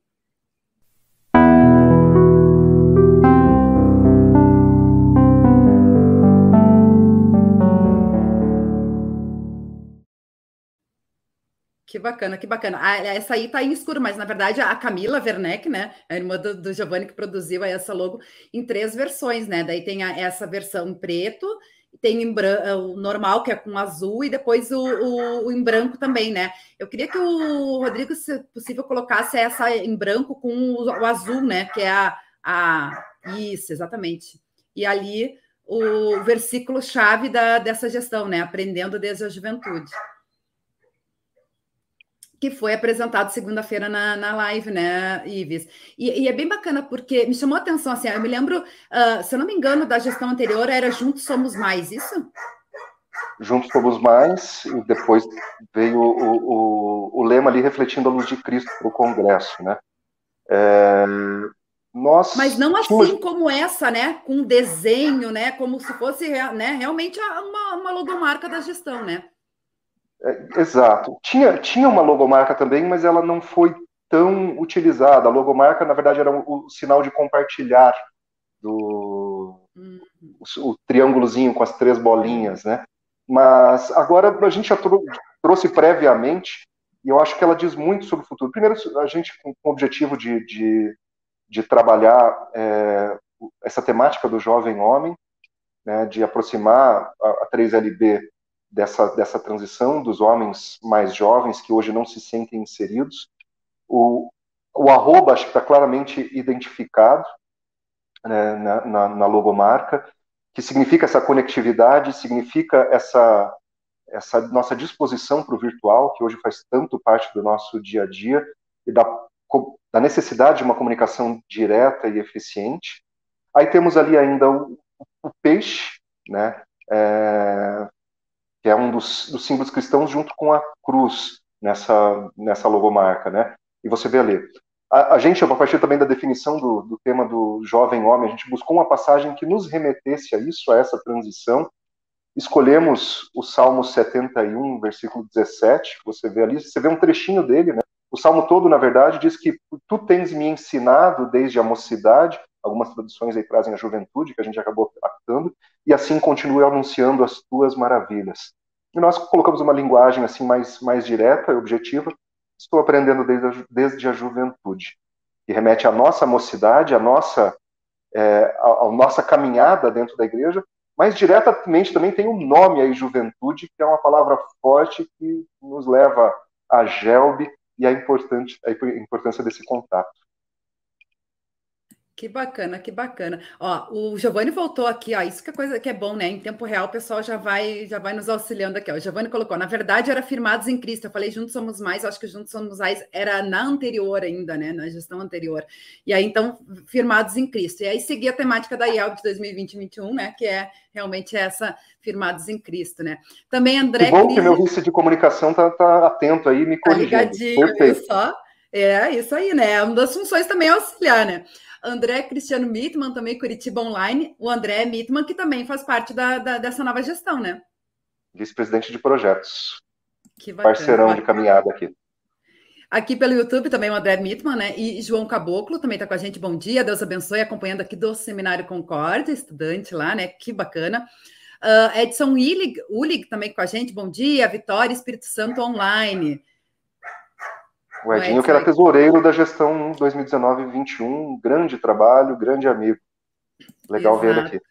S1: Que bacana, que bacana. Ah, essa aí tá em escuro, mas na verdade a Camila Werneck, né, a irmã do, do Giovanni que produziu essa logo em três versões, né? Daí tem a, essa versão em preto, tem em branco, é, o normal, que é com azul, e depois o, o, o, em branco também, né? Eu queria que o Rodrigo, se possível, colocasse essa em branco com o, o azul, né? Que é a, a. Isso, exatamente. E ali o versículo-chave dessa gestão, né? Aprendendo desde a juventude que foi apresentado segunda-feira na, na live, né, Ives? E, e, é bem bacana porque me chamou a atenção, assim, eu me lembro, uh, se eu não me engano, da gestão anterior era Juntos Somos Mais, isso?
S3: Juntos Somos Mais, e depois veio o, o, o lema ali refletindo a luz de Cristo para o Congresso, né? É,
S1: nós Mas não assim como essa, né? Com desenho, né? Como se fosse né, realmente uma, uma logomarca da gestão, né?
S3: É, exato. Tinha, tinha uma logomarca também, mas ela não foi tão utilizada. A logomarca, na verdade, era o, o sinal de compartilhar do uhum. o, o, triângulozinho com as três bolinhas, né? Mas agora a gente já trou trouxe previamente e eu acho que ela diz muito sobre o futuro. Primeiro, a gente com o objetivo de, de de trabalhar é, essa temática do jovem homem, né, de aproximar a, a 3LB dessa, dessa transição dos homens mais jovens que hoje não se sentem inseridos. O, o arroba acho que está claramente identificado né, na, na, na logomarca, que significa essa conectividade, significa essa, essa nossa disposição para o virtual, que hoje faz tanto parte do nosso dia a dia, e da, da necessidade de uma comunicação direta e eficiente. Aí temos ali ainda o, o peixe, né, é, que é um dos, dos, símbolos cristãos junto com a cruz nessa, nessa logomarca, né? E você vê ali. A, a gente, a partir também da definição do, do tema do jovem homem, a gente buscou uma passagem que nos remetesse a isso, a essa transição. Escolhemos o Salmo 71, versículo 17, que você vê ali, você vê um trechinho dele, né? O salmo todo, na verdade, diz que tu tens me ensinado desde a mocidade, algumas traduções aí trazem a juventude, que a gente acabou adaptando, e assim continue anunciando as tuas maravilhas. E nós colocamos uma linguagem assim mais, mais direta e objetiva, estou aprendendo desde a, desde a juventude, que remete à nossa mocidade, à nossa, é, nossa caminhada dentro da igreja, mas diretamente também tem um nome aí, juventude, que é uma palavra forte que nos leva a Gelbe, e a, a importância desse contato.
S1: Que bacana, que bacana. Ó, o Giovanni voltou aqui, ó, isso que é coisa que é bom, né? Em tempo real, o pessoal já vai já vai nos auxiliando aqui. Ó. O Giovanni colocou, na verdade, era firmados em Cristo. Eu falei, juntos somos mais, acho que juntos somos mais era na anterior ainda, né? Na gestão anterior. E aí, então, firmados em Cristo. E aí seguia a temática da IELB de 2020-2021, né? Que é realmente essa firmados em Cristo, né? Também André.
S3: Que bom Cris... que meu vice de comunicação tá, tá atento aí, me corrigindo. Tá
S1: ligadinho, Perfeito. viu só? É, isso aí, né? Uma das funções também é auxiliar, né? André Cristiano Mitman, também Curitiba Online, o André Mitman, que também faz parte da, da dessa nova gestão, né?
S3: Vice-presidente de projetos. Que bacana, Parceirão bacana. de caminhada aqui.
S1: Aqui pelo YouTube também o André Mitman, né? E João Caboclo também está com a gente. Bom dia, Deus abençoe, acompanhando aqui do Seminário Concórdia, estudante lá, né? Que bacana. Uh, Edson Ulig, Ulig também com a gente. Bom dia, Vitória Espírito Santo Online.
S3: O Edinho, que era tesoureiro da gestão 2019-21, grande trabalho, grande amigo. Legal Exato. ver ele aqui.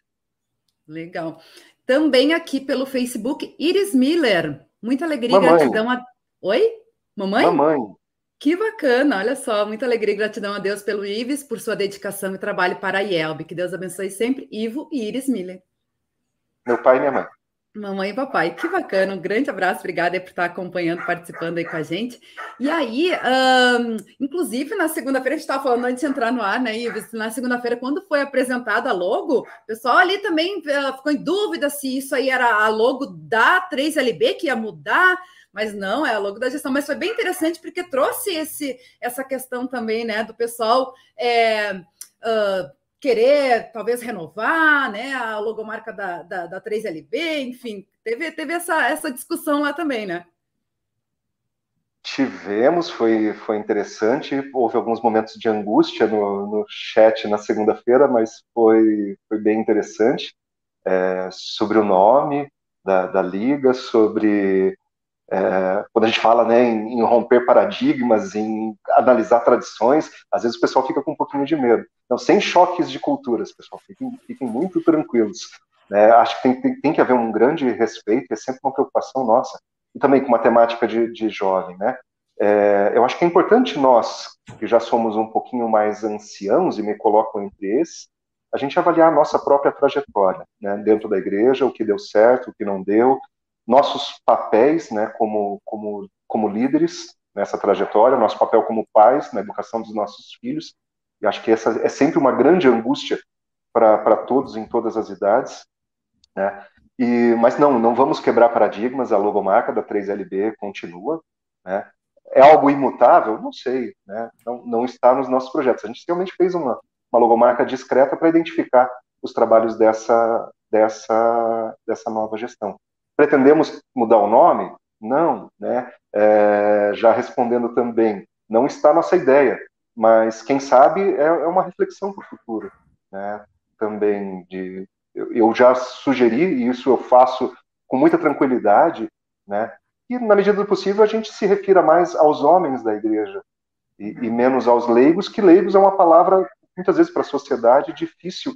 S1: Legal. Também aqui pelo Facebook, Iris Miller. Muita alegria e gratidão a. Oi? Mamãe?
S3: Mamãe.
S1: Que bacana, olha só, muita alegria e gratidão a Deus pelo Ives, por sua dedicação e trabalho para a IELB. Que Deus abençoe sempre, Ivo e Iris Miller.
S3: Meu pai e minha mãe.
S1: Mamãe e papai, que bacana, um grande abraço, obrigada por estar acompanhando, participando aí com a gente. E aí, um, inclusive na segunda-feira, a gente estava falando antes de entrar no ar, né, Ives? Na segunda-feira, quando foi apresentada a logo, o pessoal ali também uh, ficou em dúvida se isso aí era a logo da 3LB que ia mudar, mas não, é a logo da gestão. Mas foi bem interessante porque trouxe esse, essa questão também, né, do pessoal. É, uh, querer talvez renovar né, a logomarca da, da, da 3LB, enfim, teve, teve essa, essa discussão lá também, né?
S3: Tivemos, foi, foi interessante. Houve alguns momentos de angústia no, no chat na segunda-feira, mas foi, foi bem interessante. É, sobre o nome da, da liga, sobre é, quando a gente fala né, em, em, romper paradigmas, em analisar tradições, às vezes o pessoal fica com um pouquinho de medo. Então, sem choques de culturas, pessoal, fiquem, fiquem muito tranquilos. Né? Acho que tem, tem, tem, que haver um grande respeito, é sempre uma preocupação nossa, e também com matemática de, de jovem. Né? É, eu acho que é importante nós, que já somos um pouquinho mais anciãos, e me coloco entre esses, a gente avaliar a nossa própria trajetória, né? dentro da igreja, o que deu certo, o que não deu, nossos papéis né, como, como, como líderes nessa trajetória, nosso papel como pais na educação dos nossos filhos. E acho que essa é sempre uma grande angústia para todos em todas as idades. Né? E, mas não, não vamos quebrar paradigmas, a logomarca da 3LB continua. Né? É algo imutável? Não sei, né? não, não está nos nossos projetos. A gente realmente fez uma, uma logomarca discreta para identificar os trabalhos dessa, dessa, dessa nova gestão. Pretendemos mudar o nome? Não, né? É, já respondendo também, não está nossa ideia, mas quem sabe é, é uma reflexão para o futuro, né? Também de, eu, eu já sugeri e isso eu faço com muita tranquilidade, né? E na medida do possível a gente se refira mais aos homens da igreja e, e menos aos leigos, que leigos é uma palavra muitas vezes para a sociedade difícil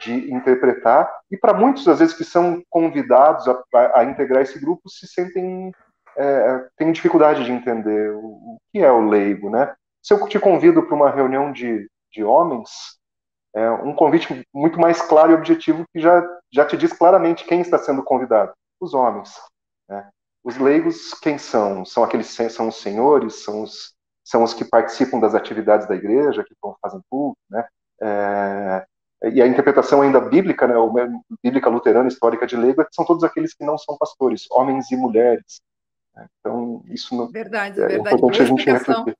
S3: de interpretar, e para muitos, às vezes, que são convidados a, a, a integrar esse grupo, se sentem, é, têm dificuldade de entender o, o, que é o leigo, né? Se eu te convido para uma reunião de, de homens, é um convite muito mais claro e objetivo que já, já te diz claramente quem está sendo convidado, os homens. Né? Os leigos, quem são? São aqueles são os senhores, são os, são os que participam das atividades da igreja, que fazem culto, né? É, e a interpretação ainda bíblica, né, ou bíblica luterana histórica de leigo, que são todos aqueles que não são pastores, homens e mulheres. Né? Então, isso não,
S1: verdade, é verdade. importante a gente refletir.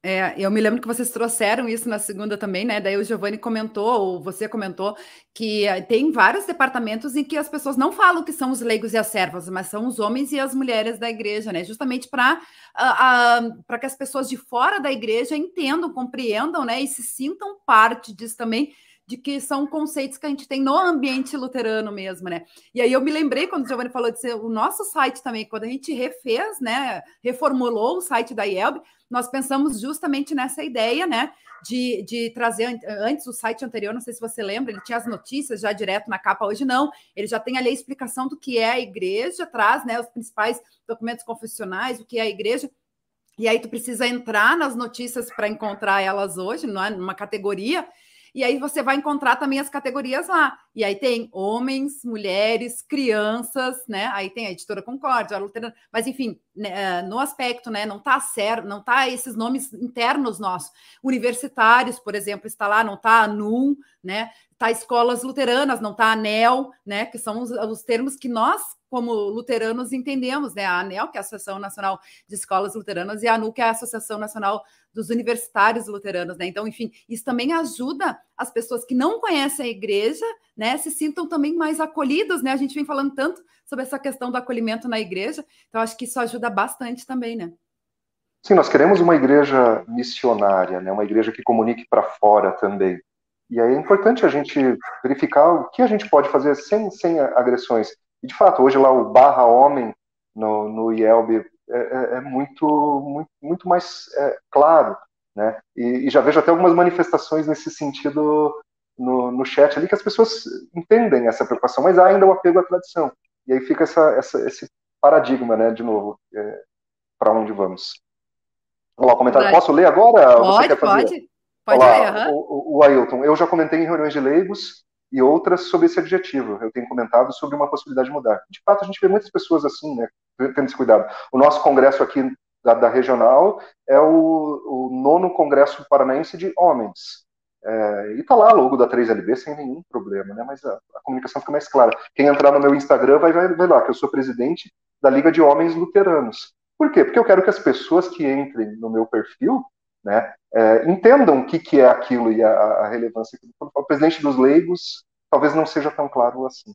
S1: É, eu me lembro que vocês trouxeram isso na segunda também, né? Daí o Giovanni comentou, ou você comentou, que eh, tem vários departamentos em que as pessoas não falam que são os leigos e as servas, mas são os homens e as mulheres da igreja, né? Justamente para uh, uh, para que as pessoas de fora da igreja entendam, compreendam, né? E se sintam parte disso também, de que são conceitos que a gente tem no ambiente luterano mesmo, né? E aí eu me lembrei quando o Giovanni falou de ser o nosso site também, quando a gente refez, né, reformulou o site da IELB, nós pensamos justamente nessa ideia, né, de, de trazer antes o site anterior, não sei se você lembra, ele tinha as notícias já direto na capa, hoje não, ele já tem ali a explicação do que é a igreja, traz, né, os principais documentos confessionais, o que é a igreja, e aí tu precisa entrar nas notícias para encontrar elas hoje, numa categoria, e aí você vai encontrar também as categorias lá. E aí tem homens, mulheres, crianças, né? Aí tem a editora Concórdia, a Luterana, mas enfim, né, eh, no aspecto, né? Não tá certo, não tá esses nomes internos nossos. Universitários, por exemplo, está lá, não tá a NUM, né? Tá escolas luteranas, não tá ANEL, né? Que são os, os termos que nós como luteranos entendemos, né? A ANEL, que é a Associação Nacional de Escolas Luteranas, e a ANU, que é a Associação Nacional dos Universitários Luteranos, né? Então, enfim, isso também ajuda as pessoas que não conhecem a igreja, né? Se sintam também mais acolhidas, né? A gente vem falando tanto sobre essa questão do acolhimento na igreja, então acho que isso ajuda bastante também, né?
S3: Sim, nós queremos uma igreja missionária, né? Uma igreja que comunique para fora também. E aí é importante a gente verificar o que a gente pode fazer sem, sem agressões. E, de fato, hoje lá o barra homem no, no IELB é, é, é muito, muito, muito mais é, claro, né? E, e, já vejo até algumas manifestações nesse sentido no, no chat ali, que as pessoas entendem essa preocupação, mas há ainda o apego à tradição. E aí fica essa, essa esse paradigma, né, de novo, é, para onde vamos. Olá, o comentário. Posso ler agora?
S1: Pode, pode. Pode
S3: Olá, ler. Uhum. O, o Ailton, eu já comentei em reuniões de leigos e outras sobre esse adjetivo. Eu tenho comentado sobre uma possibilidade de mudar. De fato, a gente vê muitas pessoas assim, né, tendo esse cuidado. O nosso congresso aqui da, da regional é o, o, nono congresso paranaense de homens. É, e tá lá logo da 3LB sem nenhum problema, né? Mas a, a, comunicação fica mais clara. Quem entrar no meu Instagram vai, vai, vai lá, que eu sou presidente da Liga de Homens Luteranos. Por quê? Porque eu quero que as pessoas que entrem no meu perfil né, é, entendam o que, que é aquilo e a, a relevância. O presidente dos leigos talvez não seja tão claro assim.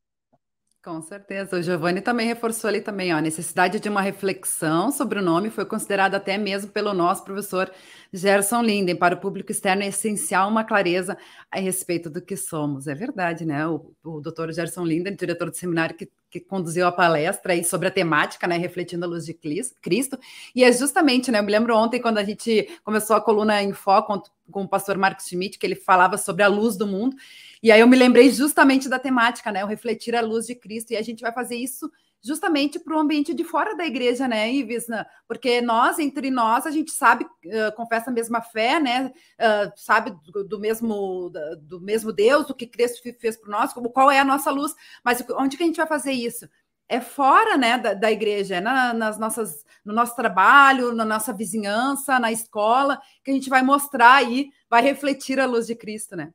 S1: Com certeza. O Giovanni também reforçou ali também, ó, a necessidade de uma reflexão sobre o nome foi considerada até mesmo pelo nosso professor Gerson Linden. Para o público externo é essencial uma clareza a respeito do que somos. É verdade, né? O, o doutor Gerson Linden, diretor do seminário que, que conduziu a palestra aí sobre a temática, né, refletindo a luz de Cristo. E é justamente, né, eu me lembro ontem quando a gente começou a coluna em foco com, o pastor Marcos Schmidt, que ele falava sobre a luz do mundo. E aí eu me lembrei justamente da temática, né? O refletir a luz de Cristo. E a gente vai fazer isso justamente para o ambiente de fora da igreja, né, Ives? Porque nós, entre nós, a gente sabe, uh, confessa a mesma fé, né? Uh, sabe do, do, mesmo, do mesmo Deus, do que Cristo fez por nós, como, qual é a nossa luz. Mas onde que a gente vai fazer isso? É fora né, da, da igreja, é na, nas nossas, no nosso trabalho, na nossa vizinhança, na escola, que a gente vai mostrar aí, vai refletir a luz de Cristo, né?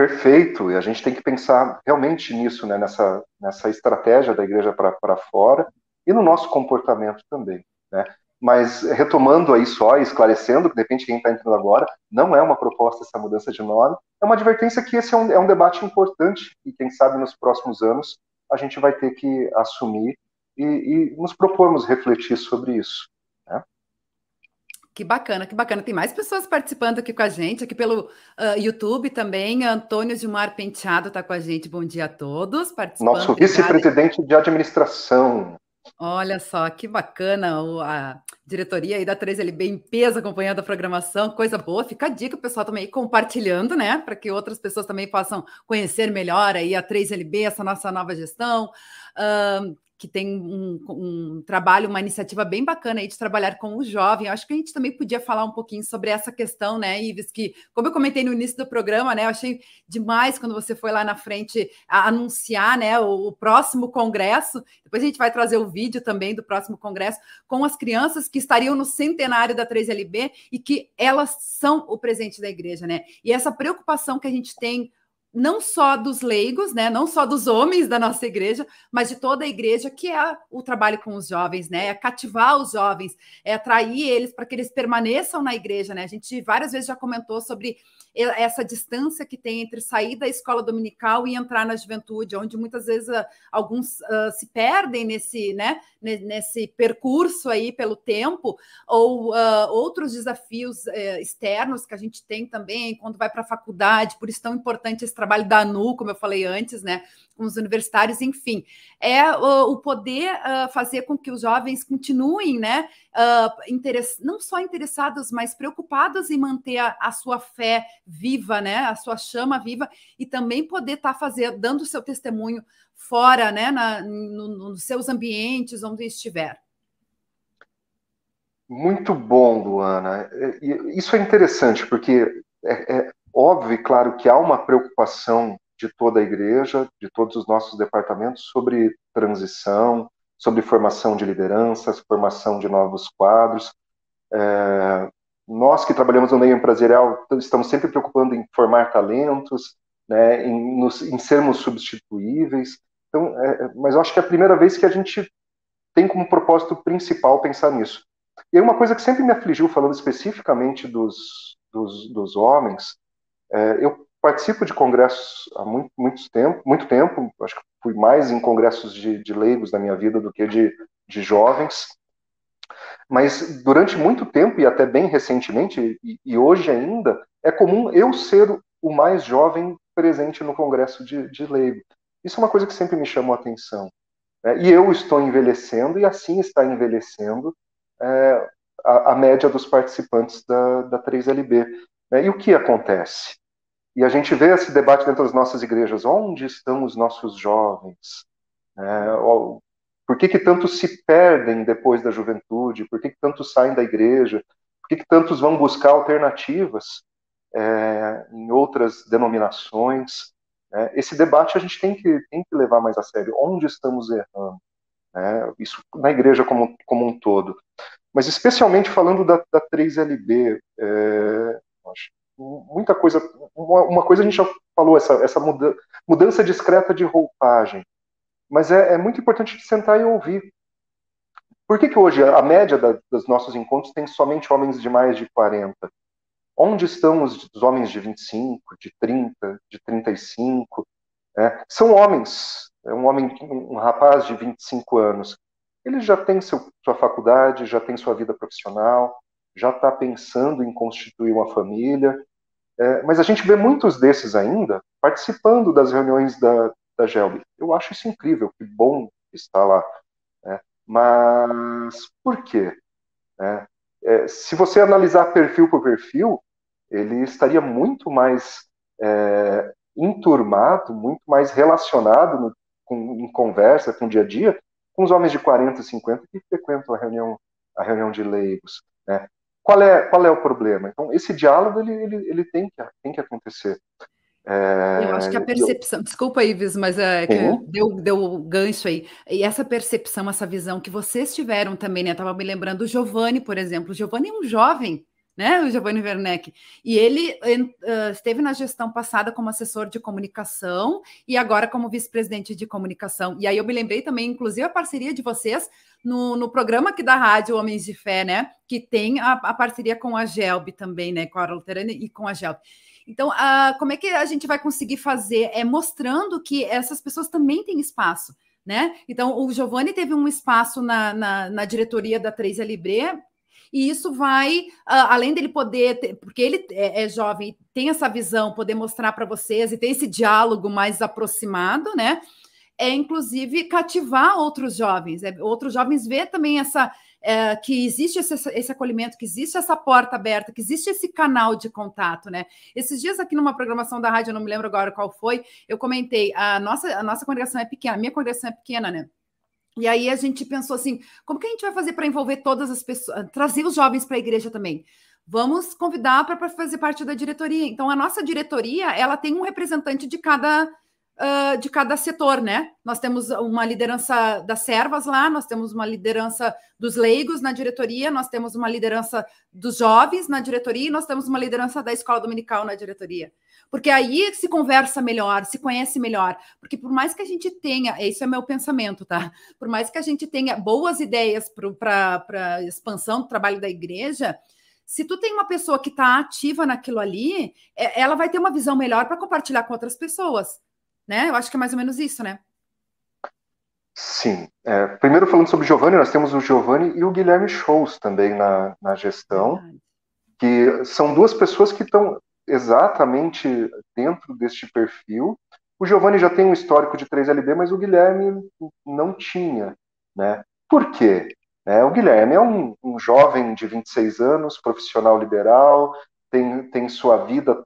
S3: Perfeito, e a gente tem que pensar realmente nisso, né, nessa, nessa estratégia da igreja para fora e no nosso comportamento também. Né? Mas retomando aí só, esclarecendo, que de repente quem está entrando agora, não é uma proposta essa mudança de nome, é uma advertência que esse é um, é um debate importante e quem sabe nos próximos anos a gente vai ter que assumir e, e nos propormos refletir sobre isso.
S1: Que bacana, que bacana. Tem mais pessoas participando aqui com a gente, aqui pelo uh, YouTube também. Antônio Gilmar Penteado está com a gente. Bom dia a todos.
S3: Nosso vice-presidente de administração.
S1: Olha só, que bacana a diretoria aí da 3LB em peso acompanhando a programação, coisa boa. Fica a dica, o pessoal também compartilhando, né? Para que outras pessoas também possam conhecer melhor aí a 3LB, essa nossa nova gestão. Uh, que tem um, um, trabalho, uma iniciativa bem bacana aí de trabalhar com o jovem. Eu acho que a gente também podia falar um pouquinho sobre essa questão, né, Ives, que, como eu comentei no início do programa, né, eu achei demais quando você foi lá na frente anunciar, né, o, o, próximo congresso. Depois a gente vai trazer o vídeo também do próximo congresso com as crianças que estariam no centenário da 3LB e que elas são o presente da igreja, né? E essa preocupação que a gente tem não só dos leigos, né, não só dos homens da nossa igreja, mas de toda a igreja, que é o trabalho com os jovens, né, é cativar os jovens, é atrair eles para que eles permaneçam na igreja, né? A gente várias vezes já comentou sobre essa distância que tem entre sair da escola dominical e entrar na juventude, onde muitas vezes uh, alguns uh, se perdem nesse, né, nesse percurso aí pelo tempo, ou uh, outros desafios eh, externos que a gente tem também quando vai para a faculdade, por isso tão importante esse trabalho da ANU, como eu falei antes, né, com os universitários, enfim, é o poder fazer com que os jovens continuem, né, não só interessados, mas preocupados em manter a, a sua fé viva, né? A sua chama viva e também poder estar tá dando o seu testemunho fora, né? Na, no, nos seus ambientes, onde estiver.
S3: Muito bom, Luana. Isso é interessante, porque é, é óbvio e claro que há uma preocupação de toda a igreja, de todos os nossos departamentos, sobre transição, sobre formação de lideranças, formação de novos quadros. É, nós que trabalhamos no meio empresarial estamos sempre preocupando em formar talentos, né, em, nos, em sermos substituíveis. Então, é, é, mas eu acho que é a primeira vez que a gente tem como propósito principal pensar nisso. E uma coisa que sempre me afligiu, falando especificamente dos, dos, dos homens, é, eu participo de congressos há muito, muito tempo, muito tempo, acho que fui mais em congressos de, de leigos na minha vida do que de, de jovens, mas durante muito tempo, e até bem recentemente, e, e hoje ainda, é comum eu ser o mais jovem presente no Congresso de, de Leigo. Isso é uma coisa que sempre me chamou a atenção. Né? E eu estou envelhecendo, e assim está envelhecendo é, a, a, média dos participantes da, da 3LB. Né? E o que acontece? E a gente vê esse debate dentro das nossas igrejas: onde estão os nossos jovens? É, por que, que tantos se perdem depois da juventude? Por que, que tantos saem da igreja? Por que, que tantos vão buscar alternativas é, em outras denominações? É, esse debate a gente tem que, tem que levar mais a sério. Onde estamos errando? É, isso na igreja como, como um todo. Mas especialmente falando da, da 3LB, é, muita coisa, uma, coisa a gente já falou, essa, essa muda, mudança discreta de roupagem. Mas é, é muito importante sentar e ouvir. Por que, que hoje a média da, dos nossos encontros tem somente homens de mais de 40? Onde estão os, os homens de 25, de 30, de 35? É, são homens. É um homem, um rapaz de 25 anos. Ele já tem seu, sua faculdade, já tem sua vida profissional, já está pensando em constituir uma família. É, mas a gente vê muitos desses ainda participando das reuniões da, da Gelb. Eu acho isso incrível, que bom estar lá. Né? Mas por quê? É, é, se você analisar perfil por perfil, ele estaria muito mais é, enturmado, muito mais relacionado no, com, em conversa, com o dia a dia, com os homens de 40, 50 que frequentam a reunião, a reunião de leigos. Né? Qual, é, qual é o problema? Então, esse diálogo ele, ele, ele tem, que, tem que acontecer.
S1: É, eu acho que a percepção, eu... desculpa, Ives, mas é, uhum. deu, deu gancho aí. E essa percepção, essa visão que vocês tiveram também, né? Estava me lembrando do Giovanni, por exemplo. O Giovanni é um jovem, né? O Giovanni Werneck. E ele uh, esteve na gestão passada como assessor de comunicação e agora como vice-presidente de comunicação. E aí eu me lembrei também, inclusive, a parceria de vocês no, no programa aqui da Rádio Homens de Fé, né? Que tem a, a parceria com a Gelb também, né? Com a Luterana e com a Gelb. Então, uh, como é que a gente vai conseguir fazer? É mostrando que essas pessoas também têm espaço, né? Então, o Giovanni teve um espaço na, na, na diretoria da 3 Libre, e isso vai, uh, além dele poder, ter, porque ele é, é, jovem, tem essa visão, poder mostrar para vocês e ter esse diálogo mais aproximado, né? é inclusive cativar outros jovens, é, outros jovens ver também essa é, que existe esse, esse, acolhimento, que existe essa porta aberta, que existe esse canal de contato, né? Esses dias aqui numa programação da rádio, eu não me lembro agora qual foi, eu comentei, a nossa, a nossa congregação é pequena, a minha congregação é pequena, né? E aí a gente pensou assim, como que a gente vai fazer para envolver todas as pessoas, trazer os jovens para a igreja também? Vamos convidar para fazer parte da diretoria. Então a nossa diretoria, ela tem um representante de cada uh, de cada setor, né? Nós temos uma liderança das servas lá, nós temos uma liderança dos leigos na diretoria, nós temos uma liderança dos jovens na diretoria e nós temos uma liderança da escola dominical na diretoria. Porque aí se conversa melhor, se conhece melhor. Porque por mais que a gente tenha, esse é meu pensamento, tá? Por mais que a gente tenha boas ideias para a expansão do trabalho da igreja, se tu tem uma pessoa que está ativa naquilo ali, é, ela vai ter uma visão melhor para compartilhar com outras pessoas né? Eu acho que é mais ou menos isso, né?
S3: Sim. É, primeiro falando sobre o Giovanni, nós temos o Giovanni e o Guilherme Shows também na, na gestão, que são duas pessoas que estão exatamente dentro deste perfil. O Giovanni já tem um histórico de 3LB, mas o Guilherme não tinha, né? Por quê? É, o Guilherme é um, um, jovem de 26 anos, profissional liberal, tem, tem sua vida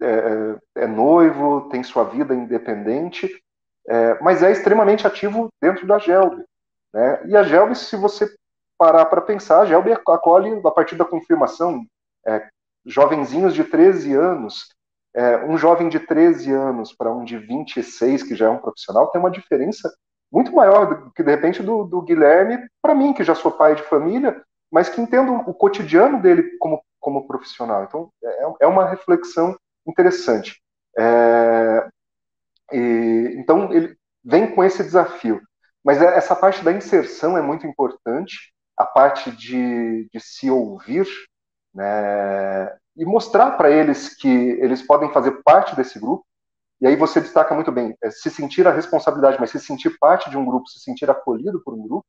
S3: é, é, é noivo, tem sua vida independente, é, mas é extremamente ativo dentro da Gelb. Né? E a Gelb, se você parar para pensar, a Gelb acolhe, a partir da confirmação, é, jovenzinhos de 13 anos. É, um jovem de 13 anos para um de 26, que já é um profissional, tem uma diferença muito maior do que, de repente, do, do Guilherme, para mim, que já sou pai de família, mas que entendo o cotidiano dele como, como profissional. Então, é, é uma reflexão interessante. É, e, então, ele vem com esse desafio. Mas é, essa parte da inserção é muito importante, a parte de, de se ouvir, né, e mostrar para eles que eles podem fazer parte desse grupo. E aí você destaca muito bem, é, se sentir a responsabilidade, mas se sentir parte de um grupo, se sentir acolhido por um grupo,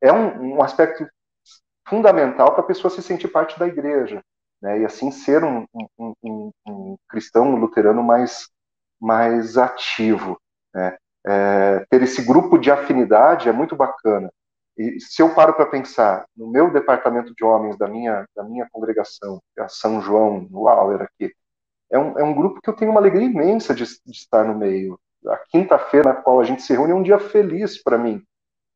S3: é um, um aspecto fundamental para a pessoa se sentir parte da igreja né, e assim ser um, um, um, um cristão luterano mais, mais ativo. Né. É, ter esse grupo de afinidade é muito bacana. E se eu paro para pensar no meu departamento de homens da minha, da minha congregação, a São João, no Auer aqui, é um, é um grupo que eu tenho uma alegria imensa de, de estar no meio. A quinta-feira na qual a gente se reúne é um dia feliz para mim.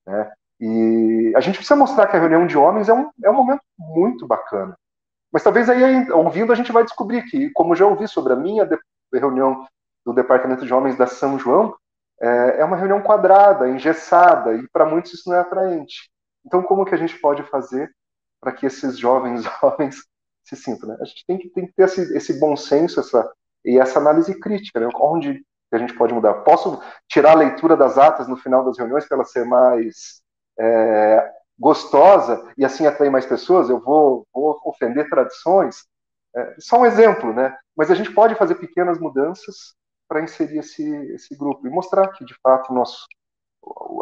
S3: Né? E a gente precisa mostrar que a reunião de homens é um, é um momento muito bacana. Mas talvez aí, ouvindo, a gente vai descobrir que, como já ouvi sobre a minha reunião do Departamento de Homens da São João, é, é uma reunião quadrada, engessada, e para muitos isso não é atraente. Então, como que a gente pode fazer para que esses jovens homens se sintam? Né? A gente tem que, tem que ter esse, esse, bom senso essa, e essa análise crítica, né? onde a gente pode mudar. Posso tirar a leitura das atas no final das reuniões para ela ser mais é, gostosa e assim atrair mais pessoas, eu vou, vou ofender tradições. É, só um exemplo, né? Mas a gente pode fazer pequenas mudanças para inserir esse, esse grupo e mostrar que, de fato, nosso,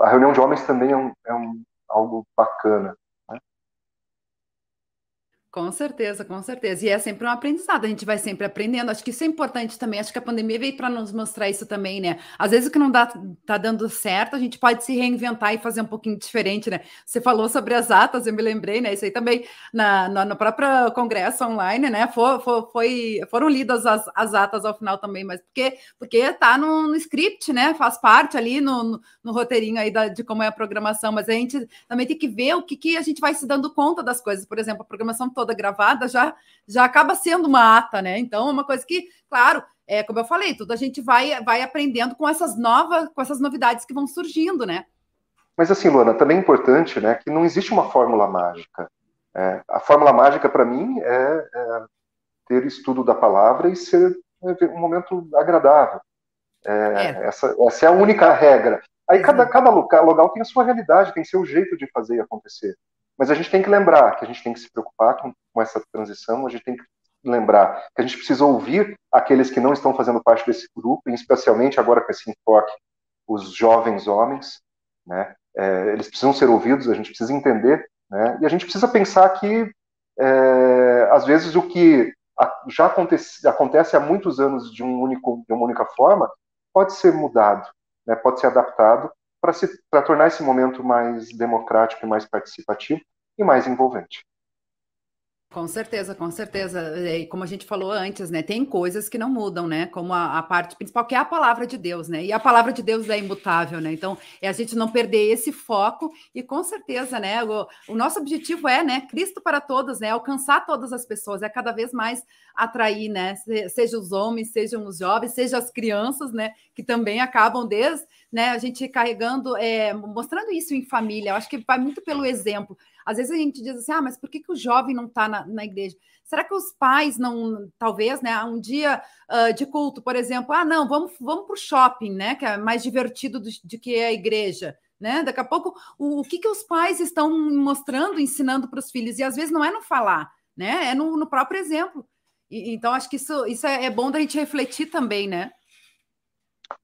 S3: a reunião de homens também é, um, é um, algo bacana.
S1: Com certeza, com certeza. E é sempre um aprendizado, a gente vai sempre aprendendo. Acho que isso é importante também. Acho que a pandemia veio para nos mostrar isso também, né? Às vezes o que não dá, tá dando certo, a gente pode se reinventar e fazer um pouquinho diferente, né? Você falou sobre as atas, eu me lembrei, né? Isso aí também na, na, no próprio congresso online, né? For, for, foi, foram lidas as, as atas ao final também, mas porque, porque tá no, no script, né? Faz parte ali no, no, no roteirinho aí da, de como é a programação, mas a gente também tem que ver o que, que a gente vai se dando conta das coisas. Por exemplo, a programação toda toda gravada, já, já acaba sendo uma ata, né? Então, é uma coisa que, claro, é como eu falei, tudo a gente vai, vai aprendendo com essas novas, com essas novidades que vão surgindo, né?
S3: Mas assim, Luana, também é importante, né, que não existe uma fórmula mágica. É, a fórmula mágica para mim é, é, ter estudo da palavra e ser um momento agradável. É, é. essa, essa é a única regra. Aí cada, cada local, local tem a sua realidade, tem seu jeito de fazer acontecer. Mas a gente tem que lembrar que a gente tem que se preocupar com, com essa transição, a gente tem que lembrar que a gente precisa ouvir aqueles que não estão fazendo parte desse grupo, especialmente agora com esse enfoque, os jovens homens, né? É, eles precisam ser ouvidos, a gente precisa entender, né? E a gente precisa pensar que, é, às vezes, o que já acontece, acontece há muitos anos de, um único, de uma única forma pode ser mudado, né, pode ser adaptado para tornar esse momento mais democrático mais participativo e mais envolvente.
S1: Com certeza, com certeza. E como a gente falou antes, né? Tem coisas que não mudam, né? Como a, a, parte principal, que é a palavra de Deus, né? E a palavra de Deus é imutável, né? Então, é a gente não perder esse foco e com certeza, né? O, o nosso objetivo é, né? Cristo para todos, né? Alcançar todas as pessoas, é cada vez mais atrair, né? Seja os homens, sejam os jovens, seja as crianças, né? Que também acabam desde, né? A gente carregando, é, mostrando isso em família. Eu acho que vai muito pelo exemplo. Às vezes a gente diz assim, ah, mas por que, que o jovem não está na, na, igreja? Será que os pais não, talvez, né, um dia uh, de culto, por exemplo, ah, não, vamos, vamos para o shopping, né, que é mais divertido do, de que a igreja, né? Daqui a pouco, o, o que, que os pais estão mostrando, ensinando para os filhos? E às vezes não é no falar, né, é no, no próprio exemplo. E, então, acho que isso, isso é, é bom da gente refletir também, né?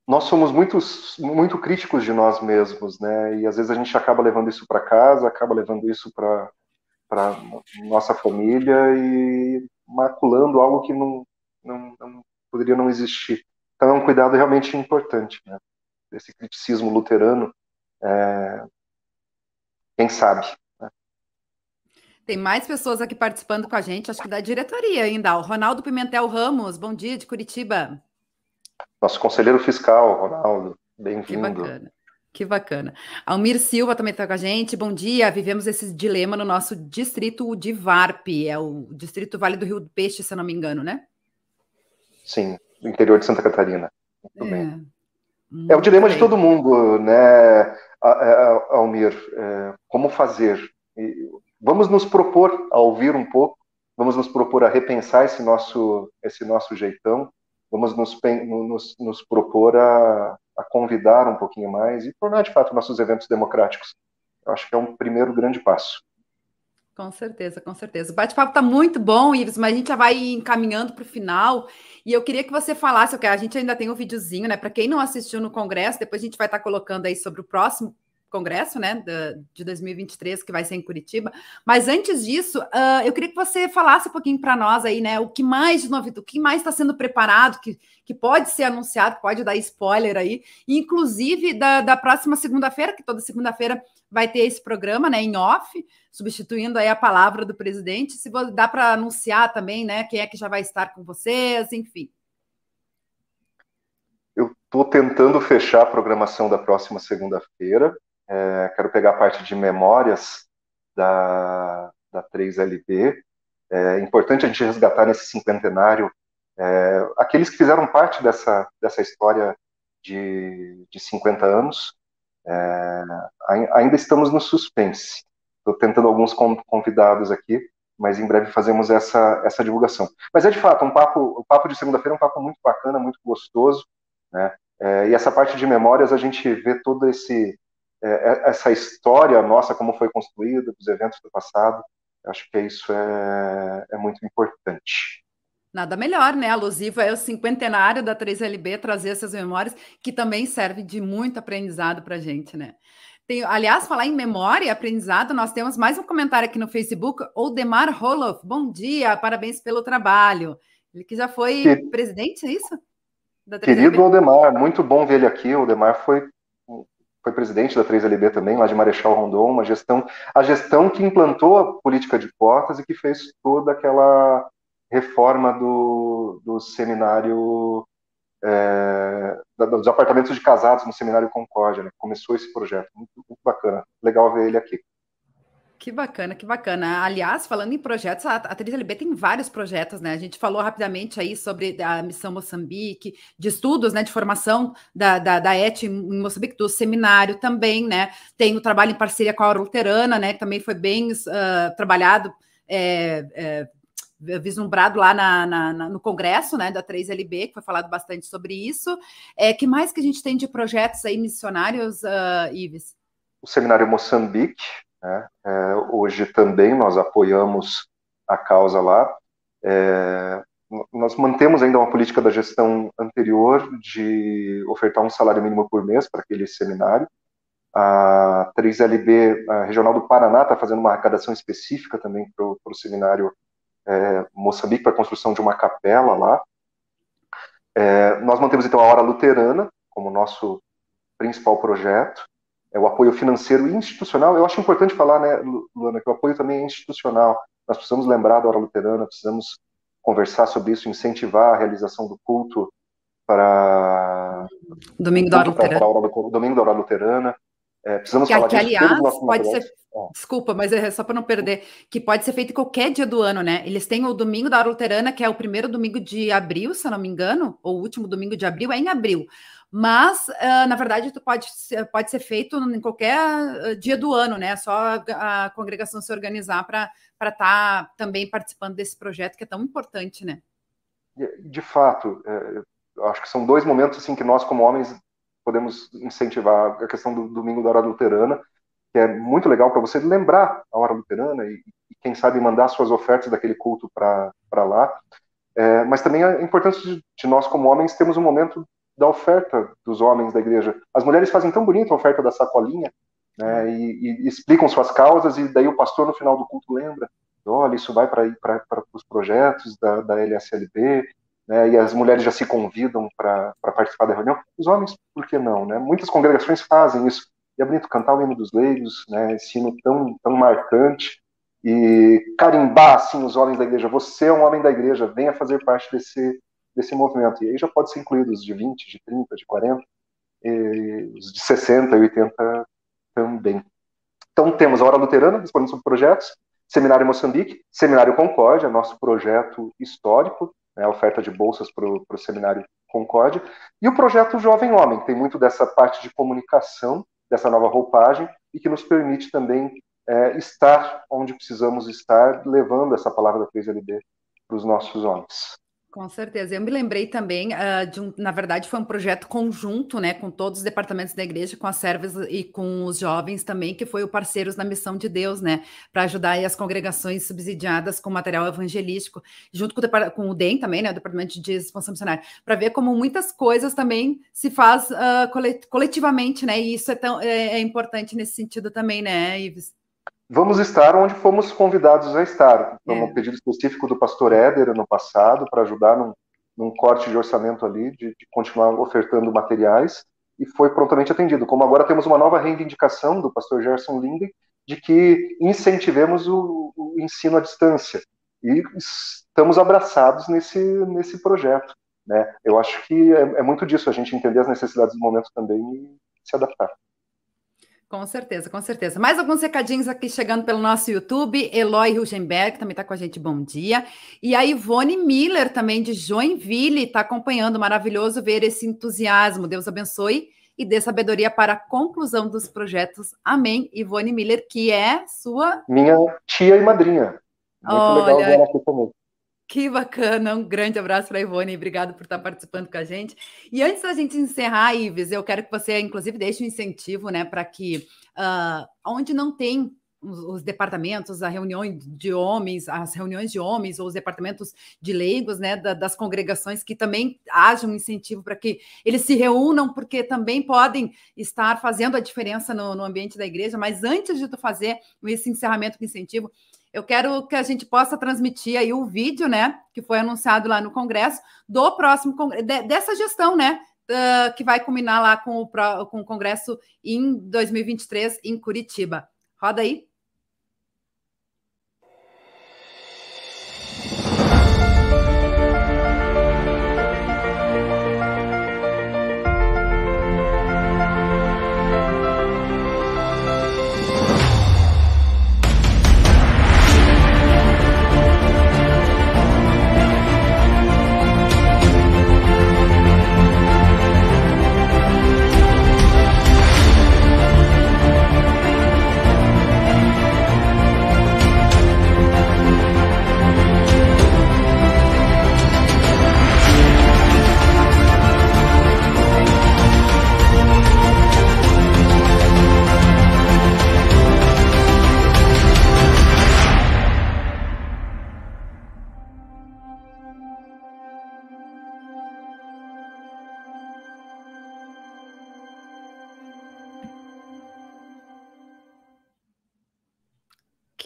S3: Nós somos muito, muito críticos de nós mesmos, né? E às vezes a gente acaba levando isso para casa, acaba levando isso para nossa família e maculando algo que não, não, não, poderia não existir. Então é um cuidado realmente importante, né? Esse criticismo luterano, é... quem sabe? Né?
S1: Tem mais pessoas aqui participando com a gente, acho que da diretoria ainda. O Ronaldo Pimentel Ramos, bom dia de Curitiba.
S3: Nosso conselheiro fiscal, Ronaldo, bem-vindo.
S1: Que bacana. Que bacana. Almir Silva também está com a gente. Bom dia. Vivemos esse dilema no nosso distrito de Varp, é o distrito Vale do Rio do Peixe, se eu não me engano, né?
S3: Sim, do interior de Santa Catarina. Muito é, bem. Muito é o dilema bem. de todo mundo, né, Almir? É, como fazer? Vamos nos propor a ouvir um pouco, vamos nos propor a repensar esse nosso, esse nosso jeitão vamos nos, nos, nos propor a, a, convidar um pouquinho mais e tornar de fato nossos eventos democráticos. Eu acho que é um primeiro grande passo.
S1: Com certeza, com certeza. O bate-papo está muito bom, Ives, mas a gente já vai encaminhando para o final. E eu queria que você falasse, okay, a gente ainda tem um videozinho, né? Para quem não assistiu no Congresso, depois a gente vai estar tá colocando aí sobre o próximo congresso, né, de 2023, que vai ser em Curitiba. Mas antes disso, uh, eu queria que você falasse um pouquinho para nós aí, né, o que mais de novidade, o que mais está sendo preparado, que, que pode ser anunciado, pode dar spoiler aí, inclusive da, da próxima segunda-feira, que toda segunda-feira vai ter esse programa, né, em off, substituindo aí a palavra do presidente. Se dá para anunciar também, né, quem é que já vai estar com vocês, enfim.
S3: Eu estou tentando fechar a programação da próxima segunda-feira. É, quero pegar a parte de memórias da, da 3LB. É importante a gente resgatar nesse cinquentenário é, aqueles que fizeram parte dessa, dessa história de, de 50 anos. É, ainda estamos no suspense. Estou tentando alguns convidados aqui, mas em breve fazemos essa, essa divulgação. Mas é de fato um papo, o papo de segunda-feira é um papo muito bacana, muito gostoso, né? É, e essa parte de memórias a gente vê todo esse é, é, essa história nossa, como foi construída, dos eventos do passado, acho que isso é, é muito importante.
S1: Nada melhor, né? Alusivo é o cinquentenário da 3LB trazer essas memórias, que também serve de muito aprendizado para a gente, né? Tem, aliás, falar em memória e aprendizado, nós temos mais um comentário aqui no Facebook, o Demar Roloff. Bom dia, parabéns pelo trabalho. Ele que já foi que... presidente, é isso?
S3: Querido Aldemar, muito bom ver ele aqui. O Aldemar foi foi presidente da 3LB também, lá de Marechal Rondon, uma gestão, a gestão que implantou a política de cotas e que fez toda aquela reforma do, do seminário, é, dos apartamentos de casados no seminário Concórdia, né? Começou esse projeto, muito, muito bacana, legal ver ele aqui.
S1: Que bacana, que bacana. Aliás, falando em projetos, a, a 3LB tem vários projetos, né? A gente falou rapidamente aí sobre a missão Moçambique, de estudos, né, de formação da, da, da ET em Moçambique, do seminário também, né? Tem o trabalho em parceria com a Luterana, né, que também foi bem uh, trabalhado, é, é, vislumbrado lá na, na, na, no congresso, né, da 3LB, que foi falado bastante sobre isso. É, que mais que a gente tem de projetos aí missionários, uh, Ives?
S3: O seminário Moçambique, né? É, hoje também nós apoiamos a causa lá. É, nós mantemos ainda uma política da gestão anterior de ofertar um salário mínimo por mês para aquele seminário. A 3LB a Regional do Paraná está fazendo uma arrecadação específica também para o seminário é, Moçambique, para a construção de uma capela lá. É, nós mantemos então a Hora Luterana como nosso principal projeto, é o apoio financeiro e institucional. Eu acho importante falar, né, Luana, que o apoio também é institucional. Nós precisamos lembrar da hora luterana, precisamos conversar sobre isso, incentivar a realização do culto para
S1: domingo da hora luterana.
S3: domingo da hora luterana. É, precisamos
S1: que,
S3: falar
S1: que aliás pode ser Desculpa, mas é só para não perder, que pode ser feito em qualquer dia do ano, né? Eles têm o domingo da hora luterana, que é o primeiro domingo de abril, se eu não me engano, ou o último domingo de abril, é em abril. Mas, uh, na verdade, tu pode, pode ser feito em qualquer dia do ano, né? Só a, a congregação se organizar para estar tá também participando desse projeto que é tão importante, né?
S3: De fato, é, acho que são dois momentos assim que nós, como homens, podemos incentivar a questão do domingo da hora luterana que é muito legal para você lembrar a hora luterana e, e, quem sabe mandar suas ofertas daquele culto para lá. É, mas também a importância de, de, nós como homens temos um momento da oferta dos homens da igreja. As mulheres fazem tão bonito a oferta da sacolinha, né, e, e, explicam suas causas e daí o pastor no final do culto lembra, olha isso vai para os projetos da, da LSLB, né, e as mulheres já se convidam para participar da reunião. Os homens, por que não? Né? Muitas congregações fazem isso. E é bonito cantar o hino dos leigos, né, esse hino tão, tão marcante, e carimbar assim os homens da igreja. Você é um homem da igreja, venha fazer parte desse, desse movimento. E aí já pode ser incluído os de 20, de 30, de 40, os de 60 e 80 também. Então temos a Hora Luterana, respondendo sobre projetos, Seminário Moçambique, Seminário Concórdia, nosso projeto histórico, né, oferta de bolsas para o Seminário Concórdia, e o projeto Jovem Homem, que tem muito dessa parte de comunicação, dessa nova roupagem e que nos permite também é, estar onde precisamos estar, levando essa palavra da 3LB para os nossos homens.
S1: Com certeza. Eu me lembrei também uh, de um, na verdade, foi um projeto conjunto, né, com todos os departamentos da igreja, com as servas e com os jovens também, que foi o Parceiros na Missão de Deus, né, para ajudar as congregações subsidiadas com material evangelístico, junto com o, com o DEM também, né, o Departamento de Expansão Missionária, para ver como muitas coisas também se faz uh, coletivamente, né, e isso é, tão, é, é importante nesse sentido também, né, Ives?
S3: Vamos estar onde fomos convidados a estar. Então, é. um pedido específico do pastor Éder no passado, para ajudar num, num, corte de orçamento ali, de, de, continuar ofertando materiais, e foi prontamente atendido. Como agora temos uma nova reivindicação do pastor Gerson Linden, de que incentivemos o, o ensino à distância. E estamos abraçados nesse, nesse projeto. Né? Eu acho que é, é muito disso, a gente entender as necessidades do momento também e se adaptar.
S1: Com certeza, com certeza. Mais alguns recadinhos aqui chegando pelo nosso YouTube. Eloy Rugenberg também está com a gente, bom dia. E a Ivone Miller, também de Joinville, está acompanhando. Maravilhoso ver esse entusiasmo. Deus abençoe e dê sabedoria para a conclusão dos projetos. Amém. Ivone Miller, que é sua.
S3: Minha tia e madrinha. Muito Olha, legal ver ela aqui comigo.
S1: Que bacana, um grande abraço para a Ivone, obrigado por estar participando com a gente. E antes da gente encerrar, Ives, eu quero que você, inclusive, deixe um incentivo, né, para que uh, onde não tem os, os departamentos, a reunião de homens, as reuniões de homens ou os departamentos de leigos, né, da, das congregações, que também haja um incentivo para que eles se reúnam, porque também podem estar fazendo a diferença no, no ambiente da igreja. Mas antes de tu fazer esse encerramento com incentivo, eu quero que a gente possa transmitir aí o vídeo, né, que foi anunciado lá no Congresso, do próximo congresso, dessa gestão, né, uh, que vai culminar lá com o, com o Congresso em 2023 em Curitiba. Roda aí.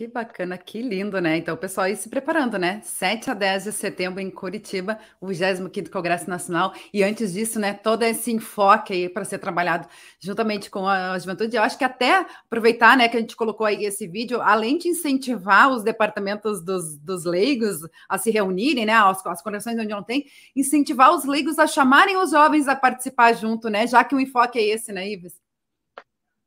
S1: Que bacana, que lindo, né? Então, o pessoal aí se preparando, né? 7 a 10 de setembro em Curitiba, o 25º Congresso Nacional. E antes disso, né, todo esse enfoque aí para ser trabalhado juntamente com a juventude. Eu acho que até aproveitar, né, que a gente colocou aí esse vídeo, além de incentivar os departamentos dos, dos leigos a se reunirem, né, as, as conexões onde não tem, incentivar os leigos a chamarem os jovens a participar junto, né? Já que o enfoque é esse, né, Ives?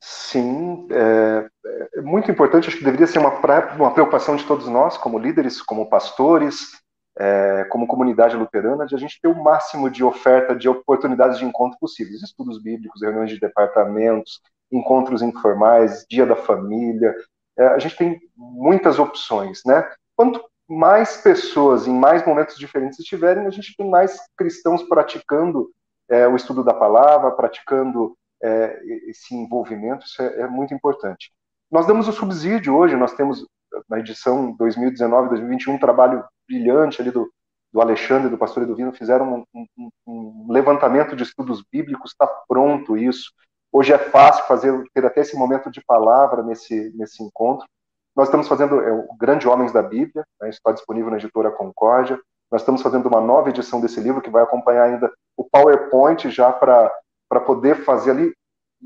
S3: Sim, é, é, muito importante, acho que deveria ser uma, uma preocupação de todos nós, como líderes, como pastores, é, como comunidade luterana, de a gente ter o máximo de oferta de oportunidades de encontro possíveis, estudos bíblicos, reuniões de departamentos, encontros informais, dia da família, é, a gente tem muitas opções, né? Quanto mais pessoas em mais momentos diferentes estiverem, a gente tem mais cristãos praticando é, o estudo da palavra, praticando é, esse envolvimento, isso é, é, muito importante. Nós damos o subsídio hoje, nós temos na edição 2019-2021 um trabalho brilhante ali do, do Alexandre, do pastor Eduvino, fizeram um, um, um levantamento de estudos bíblicos, está pronto isso. Hoje é fácil fazer, ter até esse momento de palavra nesse, nesse encontro. Nós estamos fazendo é, o Grande Homens da Bíblia, né, está disponível na editora Concórdia. Nós estamos fazendo uma nova edição desse livro que vai acompanhar ainda o PowerPoint já para para poder fazer ali,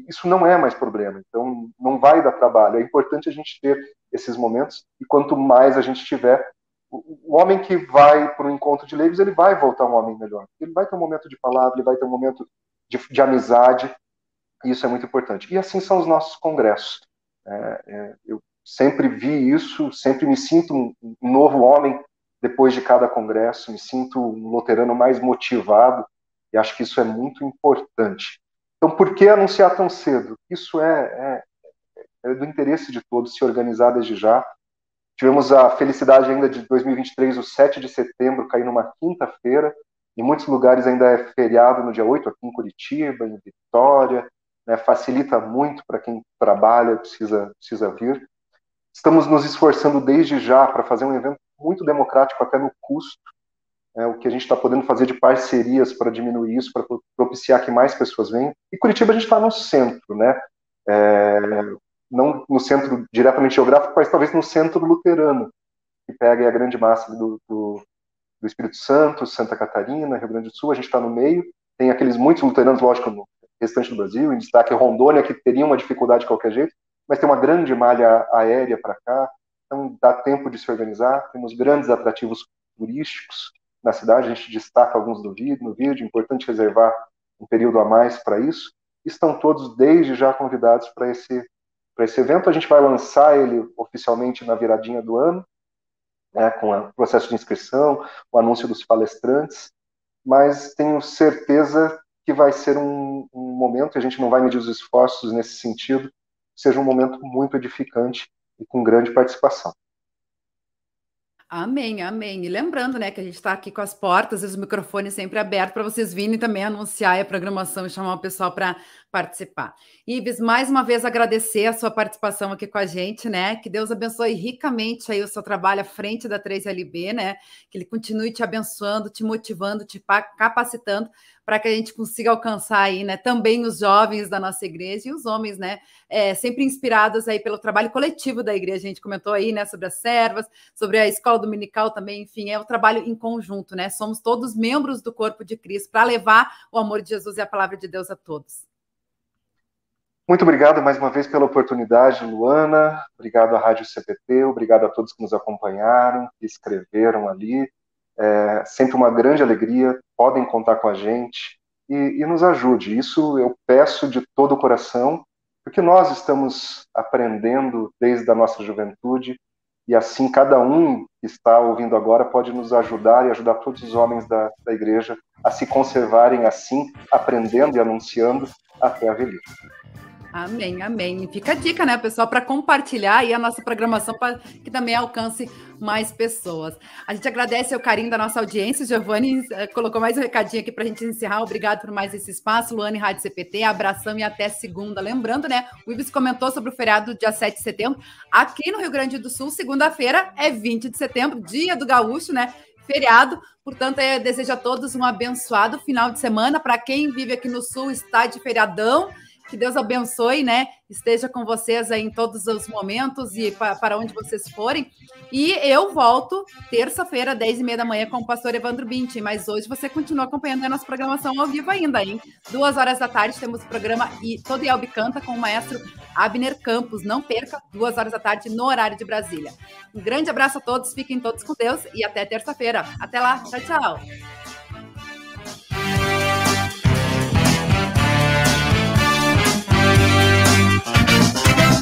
S3: isso não é mais problema. Então, não vai dar trabalho. É importante a gente ter esses momentos e quanto mais a gente tiver, o, homem que vai para um encontro de leigos, ele vai voltar um homem melhor. Ele vai ter um momento de palavra, ele vai ter um momento de, de amizade. Isso é muito importante. E assim são os nossos congressos. É, é, eu sempre vi isso, sempre me sinto um, um novo homem depois de cada congresso, me sinto um luterano mais motivado e acho que isso é muito importante. Então, por que anunciar tão cedo? Isso é, é, é do interesse de todos se organizar desde já. Tivemos a felicidade ainda de 2023, o 7 de setembro, cair numa quinta-feira. Em muitos lugares ainda é feriado no dia 8, aqui em Curitiba, em Vitória. Né, facilita muito para quem trabalha, precisa, precisa vir. Estamos nos esforçando desde já para fazer um evento muito democrático, até no custo é, o que a gente está podendo fazer de parcerias para diminuir isso, para propiciar que mais pessoas venham. E Curitiba a gente está no centro, né? É, não no centro diretamente geográfico, mas talvez no centro luterano, que pega a grande massa do, do, do Espírito Santo, Santa Catarina, Rio Grande do Sul, a gente está no meio. Tem aqueles muitos luteranos, lógico, no restante do Brasil, em destaque Rondônia, que teria uma dificuldade de qualquer jeito, mas tem uma grande malha aérea para cá, então dá tempo de se organizar. Temos grandes atrativos turísticos, na cidade, a gente destaca alguns do vídeo, no vídeo, importante reservar um período a mais para isso. Estão todos desde já convidados para esse, para esse evento. A gente vai lançar ele oficialmente na viradinha do ano, né, com o processo de inscrição, o anúncio dos palestrantes, mas tenho certeza que vai ser um, um momento, a gente não vai medir os esforços nesse sentido, seja um momento muito edificante e com grande participação.
S1: Amém, amém. E lembrando, né, que a gente está aqui com as portas e os microfones sempre abertos para vocês virem também anunciar a programação e chamar o pessoal para participar. Ives, mais uma vez agradecer a sua participação aqui com a gente, né? Que Deus abençoe ricamente aí o seu trabalho à frente da 3LB, né? Que ele continue te abençoando, te motivando, te capacitando para que a gente consiga alcançar aí, né, também os jovens da nossa igreja e os homens, né, é, sempre inspirados aí pelo trabalho coletivo da igreja. A gente comentou aí, né, sobre as servas, sobre a escola dominical também, enfim, é o trabalho em conjunto, né? Somos todos membros do corpo de Cristo para levar o amor de Jesus e a palavra de Deus a todos.
S3: Muito obrigado mais uma vez pela oportunidade, Luana. Obrigado à Rádio CPT, obrigado a todos que nos acompanharam, que escreveram ali. É sempre uma grande alegria, podem contar com a gente e, e nos ajude. Isso eu peço de todo o coração, porque nós estamos aprendendo desde a nossa juventude e assim cada um que está ouvindo agora pode nos ajudar e ajudar todos os homens da, da igreja a se conservarem assim, aprendendo e anunciando até a velhice.
S1: Amém, amém. Fica a dica, né, pessoal, para compartilhar aí a nossa programação para que também alcance mais pessoas. A gente agradece o carinho da nossa audiência. Giovanni eh, colocou mais um recadinho aqui para a gente encerrar. Obrigado por mais esse espaço. Luane Rádio CPT, abração e até segunda. Lembrando, né, o Ives comentou sobre o feriado dia 7 de setembro. Aqui no Rio Grande do Sul, segunda-feira é 20 de setembro, dia do gaúcho, né? Feriado, portanto, desejo a todos um abençoado final de semana. Para quem vive aqui no Sul, está de feriadão Que Deus abençoe, né? Esteja com vocês aí em todos os momentos e para onde vocês forem. E eu volto terça-feira, 10 e meia da manhã, com o pastor Evandro Binti. Mas hoje você continua acompanhando a nossa programação ao vivo ainda, hein? Duas horas da tarde temos o programa e todo Elbe canta com o maestro Abner Campos. Não perca, duas horas da tarde no horário de Brasília. Um grande abraço a todos, fiquem todos com Deus e até terça-feira. Até lá, tchau, tchau.